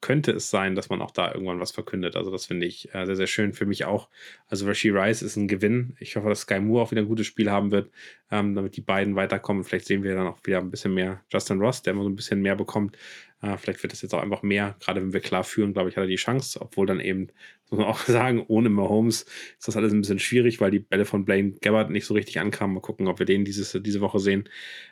Speaker 1: könnte es sein, dass man auch da irgendwann was verkündet. Also das finde ich äh, sehr, sehr schön für mich auch. Also Rashi Rice ist ein Gewinn. Ich hoffe, dass Sky Moore auch wieder ein gutes Spiel haben wird, ähm, damit die beiden weiterkommen. Vielleicht sehen wir dann auch wieder ein bisschen mehr Justin Ross, der immer so ein bisschen mehr bekommt. Äh, vielleicht wird es jetzt auch einfach mehr. Gerade wenn wir klar führen, glaube ich, hat er die Chance. Obwohl dann eben, muss man auch sagen, ohne Mahomes ist das alles ein bisschen schwierig, weil die Bälle von Blaine Gabbard nicht so richtig ankamen. Mal gucken, ob wir den dieses, diese Woche sehen.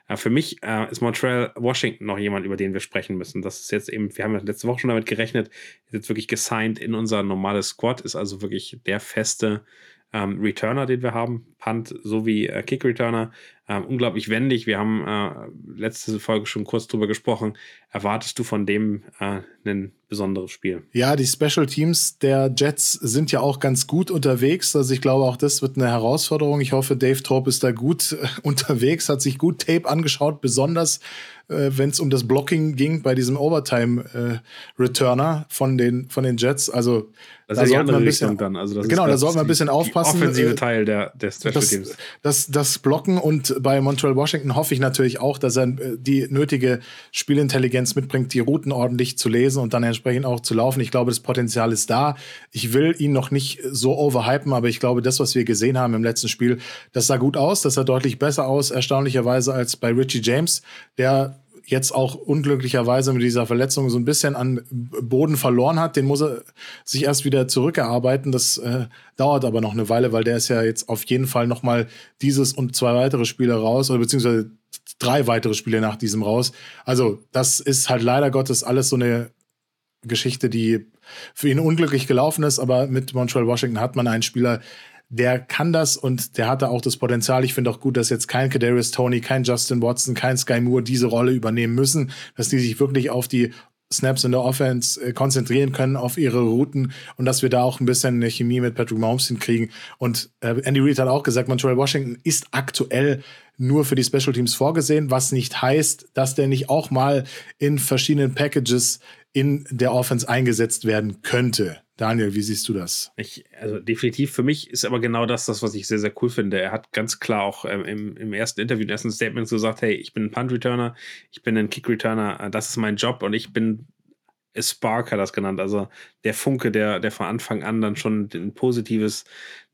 Speaker 1: Äh, für mich äh, ist Montreal Washington noch jemand, über den wir sprechen müssen. Das ist jetzt eben, wir haben letzte Woche schon damit gerechnet, ist jetzt wirklich gesigned in unser normales Squad, ist also wirklich der feste ähm, Returner, den wir haben, Punt sowie äh, Kick Returner. Ähm, unglaublich wendig. Wir haben äh, letzte Folge schon kurz drüber gesprochen. Erwartest du von dem äh, ein besonderes Spiel?
Speaker 2: Ja, die Special Teams der Jets sind ja auch ganz gut unterwegs. Also ich glaube, auch das wird eine Herausforderung. Ich hoffe, Dave Torp ist da gut äh, unterwegs, hat sich gut Tape angeschaut, besonders äh, wenn es um das Blocking ging bei diesem Overtime-Returner äh, von, den, von den Jets. Also
Speaker 1: das da sollte man ein bisschen, dann. Also das
Speaker 2: genau, da sollte man ein bisschen aufpassen.
Speaker 1: Der offensive äh, Teil der, der
Speaker 2: das. Das, das Blocken und bei Montreal Washington hoffe ich natürlich auch, dass er äh, die nötige Spielintelligenz mitbringt, die Routen ordentlich zu lesen und dann entsprechend auch zu laufen. Ich glaube, das Potenzial ist da. Ich will ihn noch nicht so overhypen, aber ich glaube, das, was wir gesehen haben im letzten Spiel, das sah gut aus. Das sah deutlich besser aus, erstaunlicherweise, als bei Richie James, der jetzt auch unglücklicherweise mit dieser Verletzung so ein bisschen an Boden verloren hat. Den muss er sich erst wieder zurückerarbeiten. Das äh, dauert aber noch eine Weile, weil der ist ja jetzt auf jeden Fall noch mal dieses und zwei weitere Spiele raus oder beziehungsweise drei weitere Spiele nach diesem raus. Also das ist halt leider Gottes alles so eine Geschichte, die für ihn unglücklich gelaufen ist. Aber mit Montreal Washington hat man einen Spieler, der kann das und der hatte auch das Potenzial. Ich finde auch gut, dass jetzt kein Kadarius Tony, kein Justin Watson, kein Sky Moore diese Rolle übernehmen müssen, dass die sich wirklich auf die Snaps in der Offense äh, konzentrieren können auf ihre Routen und dass wir da auch ein bisschen eine Chemie mit Patrick Mahomes hinkriegen. Und äh, Andy Reid hat auch gesagt, Montreal Washington ist aktuell nur für die Special Teams vorgesehen, was nicht heißt, dass der nicht auch mal in verschiedenen Packages in der Offense eingesetzt werden könnte. Daniel, wie siehst du das?
Speaker 1: Ich, also definitiv für mich ist aber genau das, das, was ich sehr, sehr cool finde. Er hat ganz klar auch ähm, im, im, ersten Interview, im ersten Statement gesagt, hey, ich bin ein Punt-Returner, ich bin ein Kick-Returner, äh, das ist mein Job und ich bin a Spark hat das genannt, also der Funke, der, der von Anfang an dann schon ein positives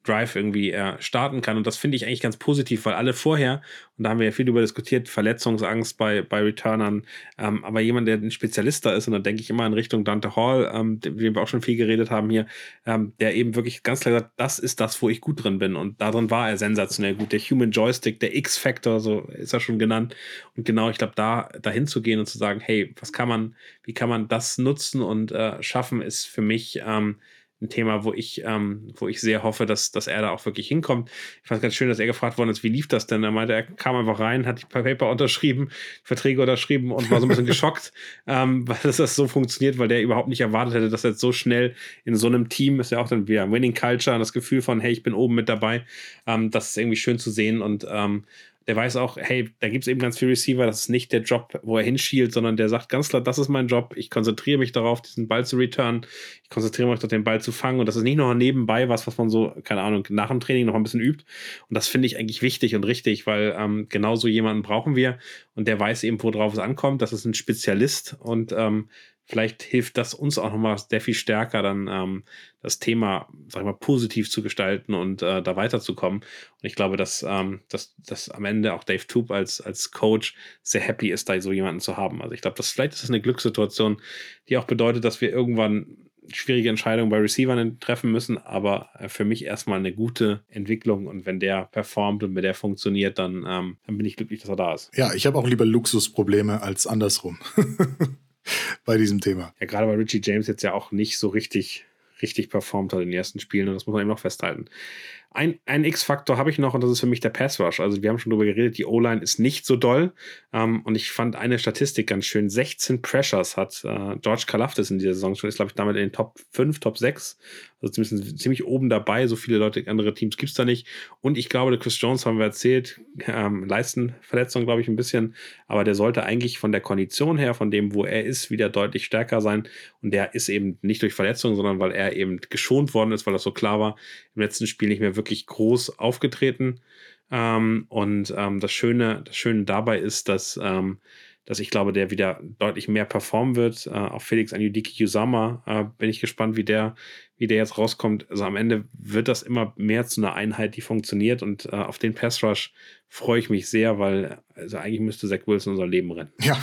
Speaker 1: Drive irgendwie äh, starten kann. Und das finde ich eigentlich ganz positiv, weil alle vorher, und da haben wir ja viel darüber diskutiert, Verletzungsangst bei, bei Returnern, ähm, aber jemand, der ein Spezialist da ist, und da denke ich immer in Richtung Dante Hall, ähm, dem wir auch schon viel geredet haben hier, ähm, der eben wirklich ganz klar sagt, das ist das, wo ich gut drin bin. Und darin war er sensationell gut. Der Human Joystick, der X-Factor, so ist er schon genannt. Und genau, ich glaube, da dahin zu gehen und zu sagen, hey, was kann man, wie kann man das nutzen und äh, schaffen, ist für mich ähm, ein Thema, wo ich, ähm, wo ich sehr hoffe, dass, dass er da auch wirklich hinkommt. Ich fand es ganz schön, dass er gefragt worden ist, wie lief das denn? Er meinte, er kam einfach rein, hat die Paper unterschrieben, Verträge unterschrieben und war so ein bisschen geschockt, ähm, weil das, das so funktioniert, weil der überhaupt nicht erwartet hätte, dass er jetzt so schnell in so einem Team ist ja auch dann wieder Winning Culture und das Gefühl von, hey, ich bin oben mit dabei. Ähm, das ist irgendwie schön zu sehen und ähm, der weiß auch, hey, da gibt es eben ganz viele Receiver, das ist nicht der Job, wo er hinschielt, sondern der sagt ganz klar, das ist mein Job, ich konzentriere mich darauf, diesen Ball zu returnen, ich konzentriere mich darauf, den Ball zu fangen und das ist nicht noch nebenbei was, was man so, keine Ahnung, nach dem Training noch ein bisschen übt und das finde ich eigentlich wichtig und richtig, weil ähm, genau so jemanden brauchen wir und der weiß eben, worauf es ankommt, das ist ein Spezialist und ähm, vielleicht hilft das uns auch nochmal sehr viel stärker, dann ähm, das Thema, sag ich mal, positiv zu gestalten und äh, da weiterzukommen. Und ich glaube, dass, ähm, dass, dass am Ende auch Dave Toop als, als Coach sehr happy ist, da so jemanden zu haben. Also ich glaube, dass vielleicht ist das eine Glückssituation, die auch bedeutet, dass wir irgendwann schwierige Entscheidungen bei Receivern treffen müssen, aber äh, für mich erstmal eine gute Entwicklung und wenn der performt und wenn der funktioniert, dann, ähm, dann bin ich glücklich, dass er da ist.
Speaker 2: Ja, ich habe auch lieber Luxusprobleme als andersrum. bei diesem Thema.
Speaker 1: Ja, gerade weil Richie James jetzt ja auch nicht so richtig, richtig performt hat in den ersten Spielen und das muss man eben noch festhalten. Ein, ein X-Faktor habe ich noch und das ist für mich der Pass Rush. Also wir haben schon darüber geredet, die O-Line ist nicht so doll. Ähm, und ich fand eine Statistik ganz schön. 16 Pressures hat äh, George Kalafdis in dieser Saison schon, ist glaube ich damit in den Top 5, Top 6 also zumindest ziemlich oben dabei. So viele Leute, andere Teams gibt es da nicht. Und ich glaube, der Chris Jones haben wir erzählt, ähm, Leistenverletzung, glaube ich, ein bisschen. Aber der sollte eigentlich von der Kondition her, von dem, wo er ist, wieder deutlich stärker sein. Und der ist eben nicht durch Verletzung, sondern weil er eben geschont worden ist, weil das so klar war, im letzten Spiel nicht mehr wirklich groß aufgetreten. Ähm, und ähm, das Schöne, das Schöne dabei ist, dass ähm, dass ich glaube, der wieder deutlich mehr performen wird. Äh, auf Felix Anjudiki Usama äh, bin ich gespannt, wie der, wie der jetzt rauskommt. Also am Ende wird das immer mehr zu einer Einheit, die funktioniert und äh, auf den Pass Rush freue ich mich sehr, weil also eigentlich müsste Zach Wilson unser Leben rennen.
Speaker 2: Ja,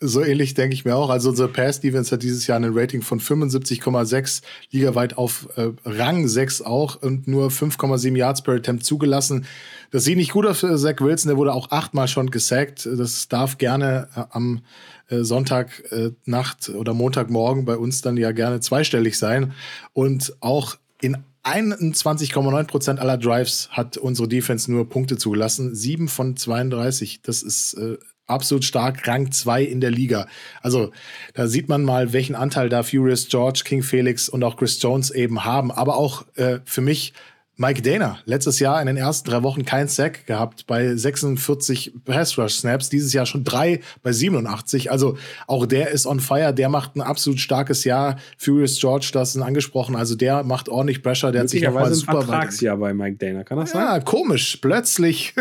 Speaker 2: so ähnlich denke ich mir auch. Also unser Pass Defense hat dieses Jahr ein Rating von 75,6, ligaweit auf äh, Rang 6 auch und nur 5,7 Yards per Attempt zugelassen. Das sieht nicht gut aus für Zach Wilson, der wurde auch achtmal schon gesackt. Das darf gerne äh, am äh, Sonntagnacht äh, oder Montagmorgen bei uns dann ja gerne zweistellig sein. Und auch in 21,9 Prozent aller Drives hat unsere Defense nur Punkte zugelassen. Sieben von 32. Das ist äh, absolut stark, Rang 2 in der Liga. Also da sieht man mal, welchen Anteil da Furious George, King Felix und auch Chris Jones eben haben. Aber auch äh, für mich Mike Dana, letztes Jahr in den ersten drei Wochen kein Sack gehabt bei 46 Pass Rush Snaps, dieses Jahr schon drei bei 87. Also auch der ist on fire, der macht ein absolut starkes Jahr. Furious George, das ist angesprochen, also der macht ordentlich Pressure, der hat sich nochmal
Speaker 1: super Vertragsjahr bei Mike Dana, kann das
Speaker 2: sein? Ja, komisch. Plötzlich,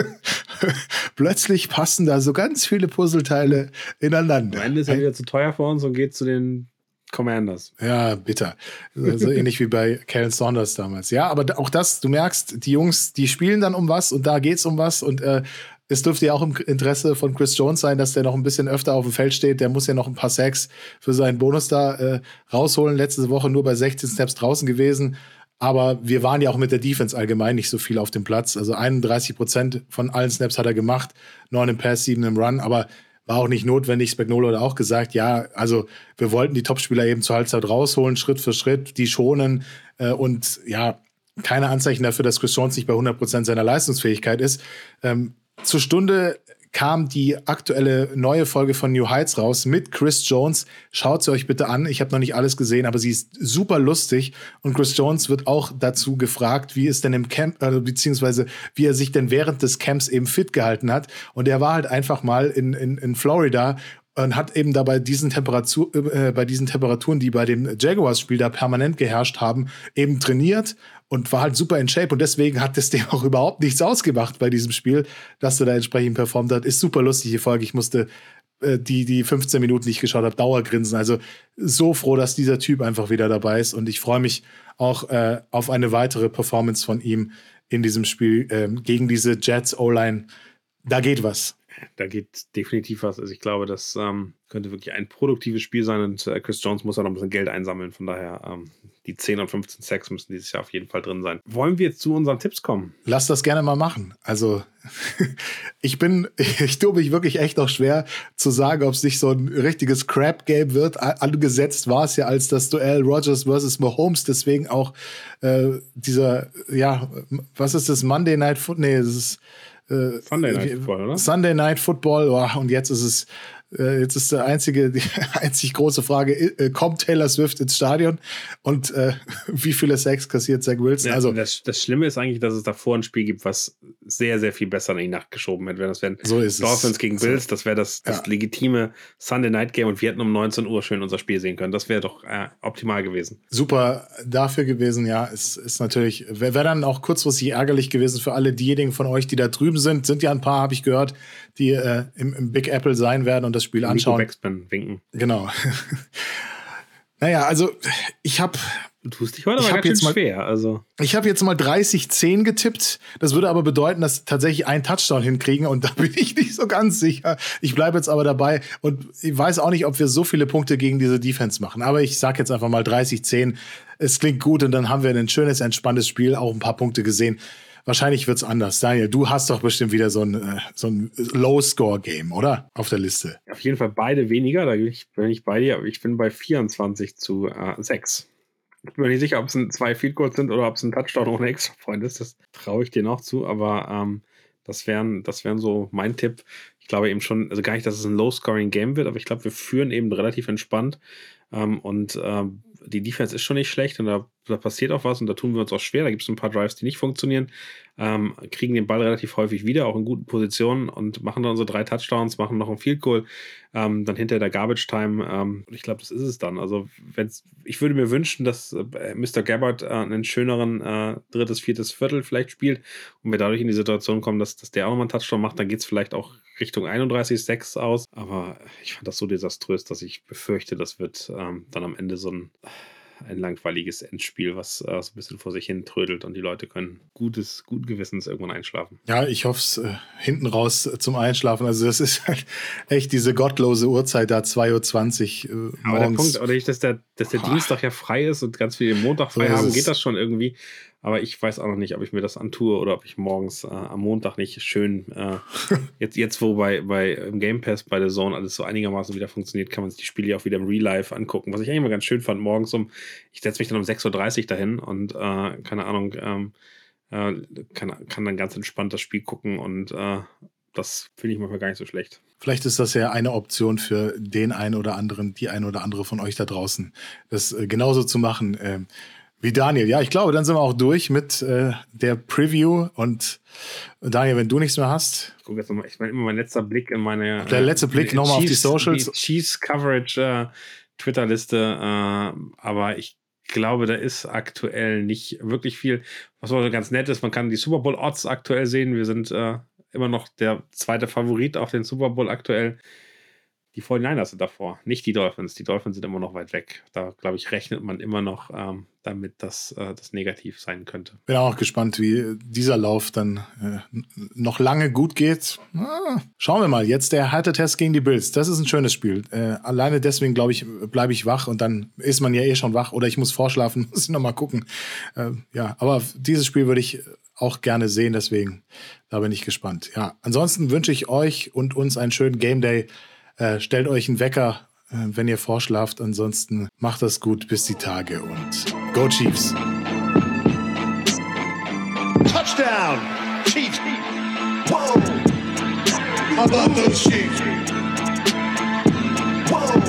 Speaker 2: plötzlich passen da so ganz viele Puzzleteile ineinander.
Speaker 1: Am Ende ist er wieder zu teuer für uns und geht zu den Commanders.
Speaker 2: Ja, bitter. So ähnlich wie bei Karen Saunders damals. Ja, aber auch das, du merkst, die Jungs, die spielen dann um was und da geht's um was und äh, es dürfte ja auch im Interesse von Chris Jones sein, dass der noch ein bisschen öfter auf dem Feld steht. Der muss ja noch ein paar Sacks für seinen Bonus da äh, rausholen. Letzte Woche nur bei 16 Snaps draußen gewesen. Aber wir waren ja auch mit der Defense allgemein nicht so viel auf dem Platz. Also 31 Prozent von allen Snaps hat er gemacht. 9 im Pass, 7 im Run. Aber war auch nicht notwendig. Spagnolo hat auch gesagt, ja, also wir wollten die Topspieler eben zur Halbzeit rausholen, Schritt für Schritt, die schonen äh, und ja, keine Anzeichen dafür, dass Chris Jones nicht bei 100% seiner Leistungsfähigkeit ist. Ähm, zur Stunde kam die aktuelle neue Folge von New Heights raus mit Chris Jones. Schaut sie euch bitte an. Ich habe noch nicht alles gesehen, aber sie ist super lustig. Und Chris Jones wird auch dazu gefragt, wie es denn im Camp, äh, beziehungsweise wie er sich denn während des Camps eben fit gehalten hat. Und er war halt einfach mal in, in, in Florida und hat eben da bei diesen, Temperatur, äh, bei diesen Temperaturen, die bei dem Jaguars-Spiel da permanent geherrscht haben, eben trainiert und war halt super in Shape. Und deswegen hat es dem auch überhaupt nichts ausgemacht bei diesem Spiel, dass er da entsprechend performt hat. Ist super lustige Folge. Ich musste äh, die, die 15 Minuten, die ich geschaut habe, Dauergrinsen. Also so froh, dass dieser Typ einfach wieder dabei ist. Und ich freue mich auch äh, auf eine weitere Performance von ihm in diesem Spiel äh, gegen diese Jets O-Line. Da geht was
Speaker 1: da geht definitiv was. Also ich glaube, das ähm, könnte wirklich ein produktives Spiel sein und äh, Chris Jones muss auch noch ein bisschen Geld einsammeln. Von daher, ähm, die 10 und 15 Sacks müssen dieses Jahr auf jeden Fall drin sein. Wollen wir jetzt zu unseren Tipps kommen?
Speaker 2: Lass das gerne mal machen. Also ich bin, ich tue mich wirklich echt auch schwer zu sagen, ob es nicht so ein richtiges Crap-Game wird. Angesetzt war es ja als das Duell Rogers versus Mahomes, deswegen auch äh, dieser, ja, was ist das, Monday Night Football? Nee, das ist
Speaker 1: äh, Sunday Night Football, oder?
Speaker 2: Sunday Night Football, oh, und jetzt ist es Äh, jetzt ist der einzige, die einzig große Frage, äh, kommt Taylor Swift ins Stadion und äh, wie viele Sex kassiert Zach Wilson?
Speaker 1: Ja,
Speaker 2: also
Speaker 1: das, das Schlimme ist eigentlich, dass es davor ein Spiel gibt, was sehr, sehr viel besser in die Nacht geschoben hätte. Das wären
Speaker 2: so ist
Speaker 1: Dolphins es. gegen Bills, das wäre das, das ja. legitime Sunday Night Game und wir hätten um 19 Uhr schön unser Spiel sehen können. Das wäre doch äh, optimal gewesen.
Speaker 2: Super dafür gewesen, ja. Ist, ist natürlich, wäre wär dann auch kurzfristig ärgerlich gewesen für alle diejenigen von euch, die da drüben sind. Sind ja ein paar, habe ich gehört, die äh, im, im, Big Apple sein werden und das Spiel anschauen.
Speaker 1: Backspin winken.
Speaker 2: Genau. naja, also ich habe
Speaker 1: Du tust dich heute aber ganz jetzt mal, schwer. Also.
Speaker 2: Ich habe jetzt mal 30-10 getippt. Das würde aber bedeuten, dass tatsächlich einen Touchdown hinkriegen und da bin ich nicht so ganz sicher. Ich bleibe jetzt aber dabei und ich weiß auch nicht, ob wir so viele Punkte gegen diese Defense machen. Aber ich sage jetzt einfach mal 30-10. Es klingt gut und dann haben wir ein schönes, entspanntes Spiel, auch ein paar Punkte gesehen. Wahrscheinlich wird's anders. Daniel, du hast doch bestimmt wieder so ein, äh, so ein Low-Score-Game, oder? Auf der Liste.
Speaker 1: Auf jeden Fall beide weniger. Da bin ich, bei dir. Ich bin bei 24 zu äh, 6. Ich bin mir nicht sicher, ob es zwei Field Goals sind oder ob es ein Touchdown ohne extra Freund ist. Das traue ich dir noch zu, aber ähm, das wären, das wären so mein Tipp. Ich glaube eben schon, also gar nicht, dass es ein Low-Scoring-Game wird, aber ich glaube, wir führen eben relativ entspannt. Ähm, und ähm, die Defense ist schon nicht schlecht und da, da, passiert auch was und da tun wir uns auch schwer. Da gibt es ein paar Drives, die nicht funktionieren, ähm, kriegen den Ball relativ häufig wieder, auch in guten Positionen und machen dann unsere drei Touchdowns, machen noch ein Field Goal, ähm, dann hinter der Garbage Time. Ähm, ich glaube, das ist es dann. Also, ich würde mir wünschen, dass äh, Mr. Gabbard äh, einen schöneren äh, drittes, viertes Viertel vielleicht spielt und wir dadurch in die Situation kommen, dass, dass der auch nochmal einen Touchdown macht, dann geht es vielleicht auch Richtung 31,6 aus. Aber ich fand das so desaströs, dass ich befürchte, das wird ähm, dann am Ende so ein ein langweiliges Endspiel, was äh, so ein bisschen vor sich hin trödelt und die Leute können gutes, guten Gewissens irgendwann einschlafen.
Speaker 2: Ja, ich hoffe es äh, hinten raus äh, zum Einschlafen. Also das ist halt echt diese gottlose Uhrzeit da, 2.20 Uhr äh,
Speaker 1: Aber der Punkt, oder nicht, dass der, dass der Dienstag ja frei ist und ganz viele Montag frei so haben, geht das schon irgendwie. Aber ich weiß auch noch nicht, ob ich mir das antue oder ob ich morgens äh, am Montag nicht schön, äh, jetzt, jetzt wo bei, bei im Game Pass bei der Zone alles so einigermaßen wieder funktioniert, kann man sich die Spiele auch wieder im Real Life angucken. Was ich eigentlich mal ganz schön fand, morgens um, ich setze mich dann um 6.30 Uhr dahin und äh, keine Ahnung, ähm, äh, kann, kann dann ganz entspannt das Spiel gucken und äh, das finde ich manchmal gar nicht so schlecht.
Speaker 2: Vielleicht ist das ja eine Option für den einen oder anderen, die ein oder andere von euch da draußen, das äh, genauso zu machen. Ähm, wie Daniel. Ja, ich glaube, dann sind wir auch durch mit äh, der Preview. Und Daniel, wenn du nichts mehr hast.
Speaker 1: Ich gucke jetzt nochmal, ich meine immer mein letzter Blick in meine.
Speaker 2: Der letzte Blick äh, nochmal auf die Socials. Die
Speaker 1: Chiefs Coverage äh, Twitter-Liste. Äh, aber ich glaube, da ist aktuell nicht wirklich viel. Was auch ganz nett ist, man kann die Super Bowl Odds aktuell sehen. Wir sind äh, immer noch der zweite Favorit auf den Super Bowl aktuell. Die 49ers sind davor, nicht die Dolphins. Die Dolphins sind immer noch weit weg. Da, glaube ich, rechnet man immer noch ähm, damit, dass äh, das negativ sein könnte.
Speaker 2: Bin auch gespannt, wie dieser Lauf dann äh, noch lange gut geht. Ah, schauen wir mal. Jetzt der harte Test gegen die Bills. Das ist ein schönes Spiel. Äh, alleine deswegen, glaube ich, bleibe ich wach und dann ist man ja eh schon wach oder ich muss vorschlafen, muss ich nochmal gucken. Äh, ja, aber dieses Spiel würde ich auch gerne sehen, deswegen da bin ich gespannt. Ja, ansonsten wünsche ich euch und uns einen schönen Game Day. Äh, stellt euch einen Wecker, äh, wenn ihr vorschlaft. Ansonsten macht das gut bis die Tage und Go Chiefs! Touchdown! Chiefs! Whoa! How about those Chiefs? Whoa!